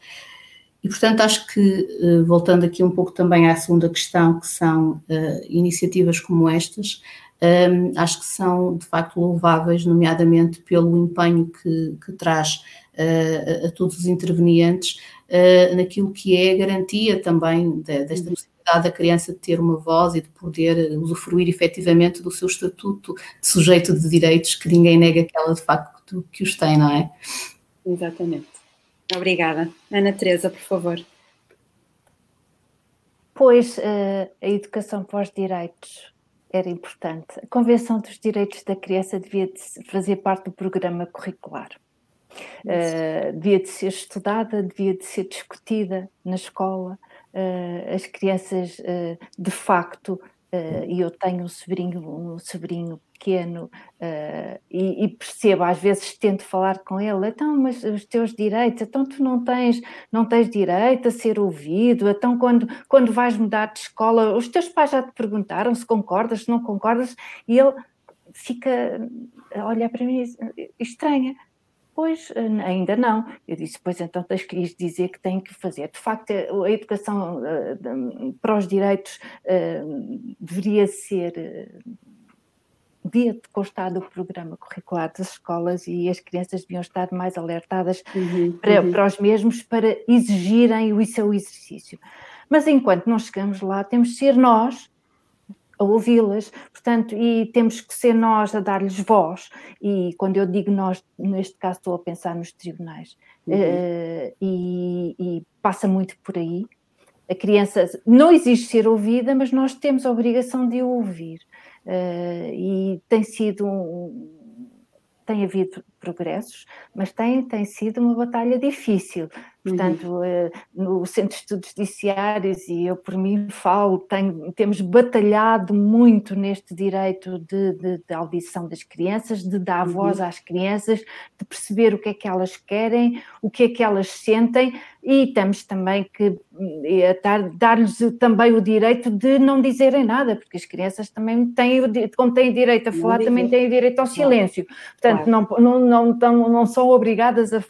E, portanto, acho que, voltando aqui um pouco também à segunda questão, que são uh, iniciativas como estas, um, acho que são de facto louváveis, nomeadamente pelo empenho que, que traz uh, a, todos os intervenientes uh, naquilo que é a garantia também de, desta possibilidade da criança de ter uma voz e de poder usufruir efetivamente do seu estatuto de sujeito de direitos, que ninguém nega que ela de facto que os tem, não é? Exatamente. Obrigada. Ana Teresa, por favor. Pois, uh, a educação para os direitos era importante. A Convenção dos Direitos da Criança devia de fazer parte do programa curricular. Uh, devia de ser estudada, devia de ser discutida na escola. Uh, as crianças, uh, de facto, e eu tenho um sobrinho, um sobrinho pequeno e, e, percebo, às vezes tento falar com ele, então, mas os teus direitos, então tu não tens, não tens direito a ser ouvido, então quando, quando vais mudar de escola, os teus pais já te perguntaram se concordas, se não concordas, e ele fica a olhar para mim estranha. Pois, ainda não. Eu disse, pois então tens que lhes dizer que têm que fazer. De facto, a educação uh, para os direitos deveria ser devia constar do programa curricular das escolas e as crianças deviam estar mais alertadas uhum, para, uhum. para os mesmos para exigirem o seu exercício. Mas enquanto não chegamos lá, temos de ser nós a ouvi-las, portanto, e temos que ser nós a dar-lhes voz. E quando eu digo nós, neste caso estou a pensar nos tribunais, uhum. uh, e, e, passa muito por aí. A criança não exige ser ouvida, mas nós temos a obrigação de ouvir. Uh, e tem sido um, tem havido progressos, mas tem, tem sido uma batalha difícil. Portanto, uhum. no Centro de Estudos Judiciários, e eu por mim falo, tem, temos batalhado muito neste direito de, de, de, audição das crianças, de dar uhum. voz às crianças, de perceber o que é que elas querem, o que é que elas sentem, e temos também que dar-lhes também o direito de não dizerem nada, porque as crianças também têm, como têm direito a falar, também têm direito ao silêncio. Portanto, claro. não, não, não, não são obrigadas a,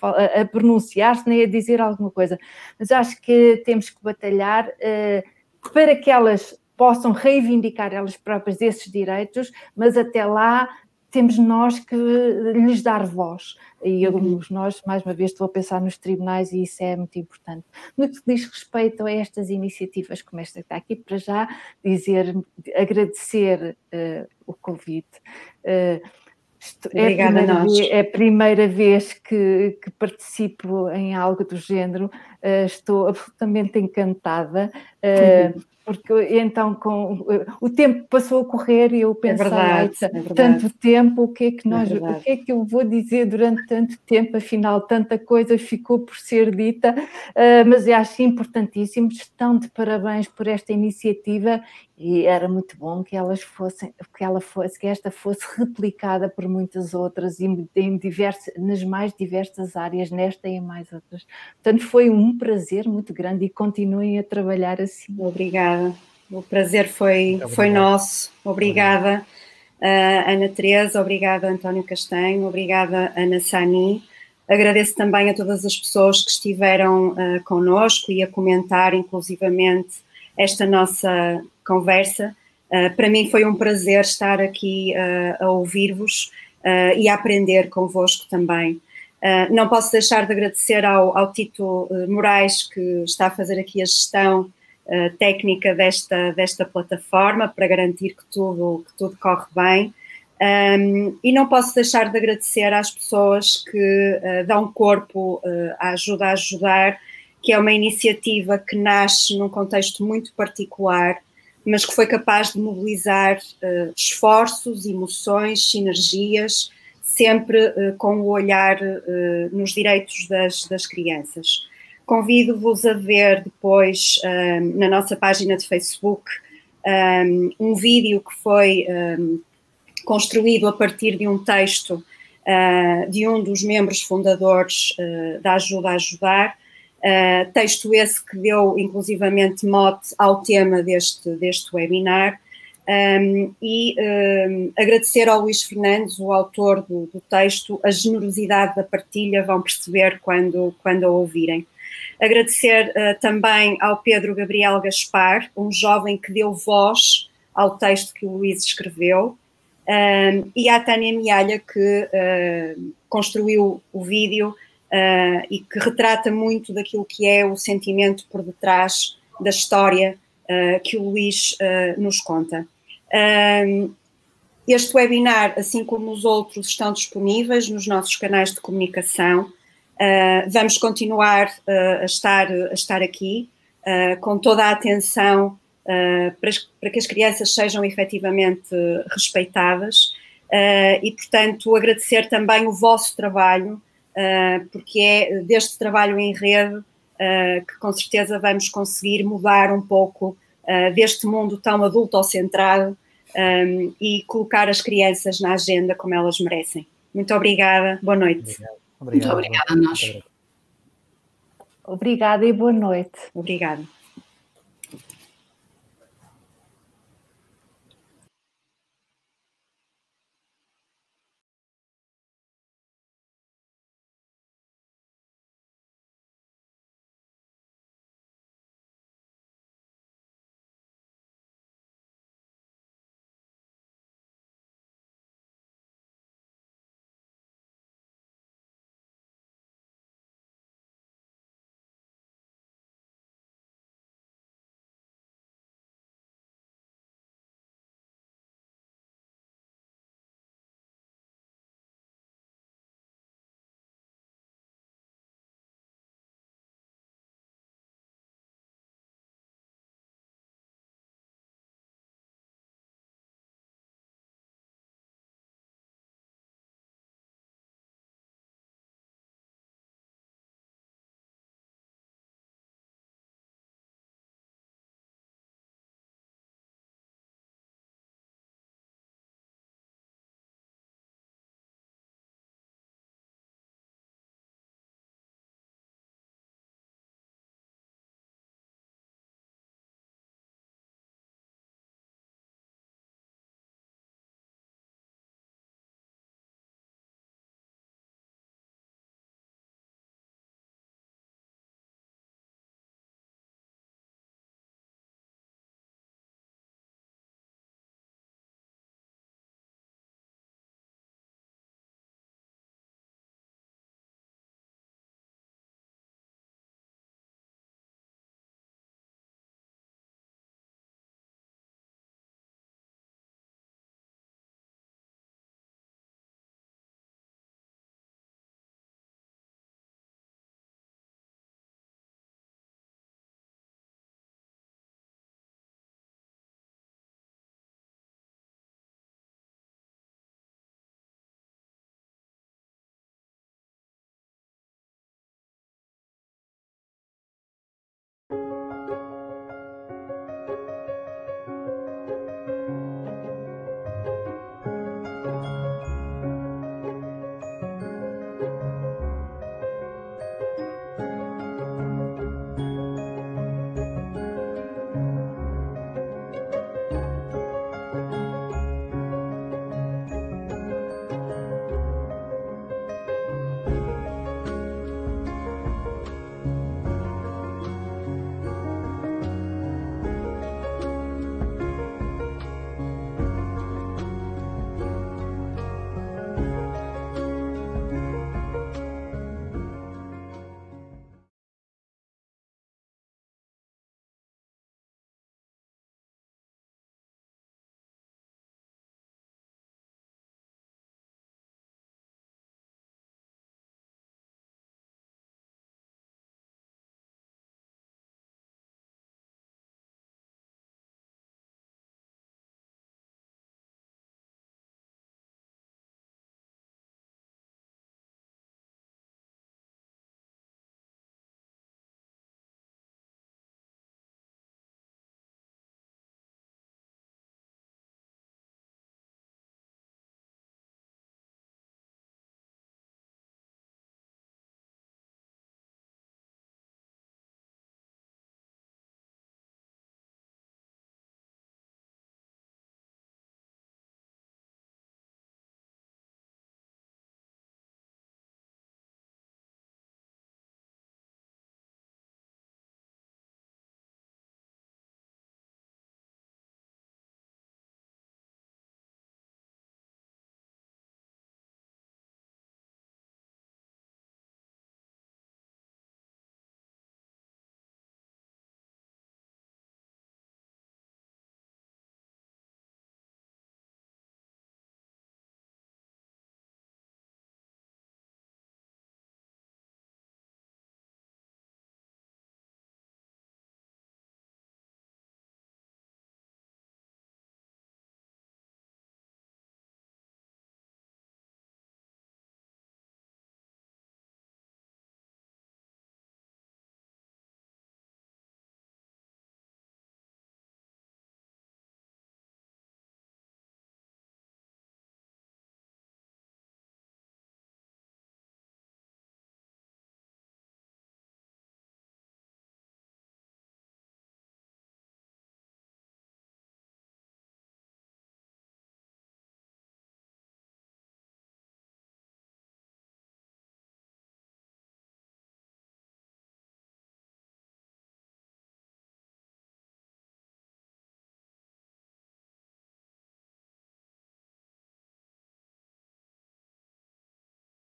a pronunciar-se nem a dizer alguma coisa. Mas acho que temos que batalhar uh, para que elas possam reivindicar elas próprias esses direitos, mas até lá temos nós que lhes dar voz. E eu, uhum. nós, mais uma vez, estou a pensar nos tribunais e isso é muito importante. No que diz respeito a estas iniciativas como esta que está aqui, para já dizer, agradecer uh, o convite. Uh, Obrigada é, a nós. Vez, é a primeira vez que, que, participo em algo do género, uh, estou absolutamente encantada. Uh, porque então com o tempo passou a correr e eu é pensei, é verdade, é tanto tempo, o que é que é nós, é o que é que eu vou dizer durante tanto tempo, afinal tanta coisa ficou por ser dita, uh, mas eu acho importantíssimo, estão de parabéns por esta iniciativa e era muito bom que elas fossem, que ela fosse, que esta fosse replicada por muitas outras e em diversas, nas mais diversas áreas, nesta e em mais outras. Portanto, foi um prazer muito grande e continuem a trabalhar Obrigada. O prazer foi, foi nosso. Obrigada, uh, Ana Teresa, obrigada, António Castanho, obrigada, Ana Sani. Agradeço também a todas as pessoas que estiveram uh, connosco e a comentar, inclusivamente, esta nossa conversa. Uh, para mim foi um prazer estar aqui uh, a ouvir-vos uh, e a aprender convosco também. não posso deixar de agradecer ao, ao Tito Moraes, que está a fazer aqui a gestão técnica desta, desta plataforma para garantir que tudo, que tudo corre bem. Um, e não posso deixar de agradecer às pessoas que dão corpo à ajuda a ajudar que é uma iniciativa que nasce num contexto muito particular, mas que foi capaz de mobilizar uh, esforços, emoções, sinergias, sempre uh, com o olhar uh, nos direitos das, das crianças. Convido-vos a ver depois na nossa página de Facebook um, um vídeo que foi um, construído a partir de um texto de um dos membros fundadores da Ajuda a Ajudar, Uh, texto esse que deu inclusivamente mote ao tema deste, deste webinar. Um, e um, agradecer ao Luís Fernandes, o autor do, do, texto, a generosidade da partilha, vão perceber quando, quando a ouvirem. Agradecer uh, também ao Pedro Gabriel Gaspar, um jovem que deu voz ao texto que o Luís escreveu, um, e à Tânia Mialha, que uh, construiu o vídeo uh, e que retrata muito daquilo que é o sentimento por detrás da história que o Luís nos conta. este webinar, assim como os outros, estão disponíveis nos nossos canais de comunicação. Vamos continuar a, estar, a estar aqui com toda a atenção para, para, que as crianças sejam efetivamente respeitadas e, portanto, agradecer também o vosso trabalho ah, porque é deste trabalho em rede ah, que com certeza vamos conseguir mudar um pouco ah, deste mundo tão adulto-centrado um, e colocar as crianças na agenda como elas merecem. Muito obrigada, boa noite. Obrigado. Muito obrigada a nós. Obrigada e boa noite. Obrigada.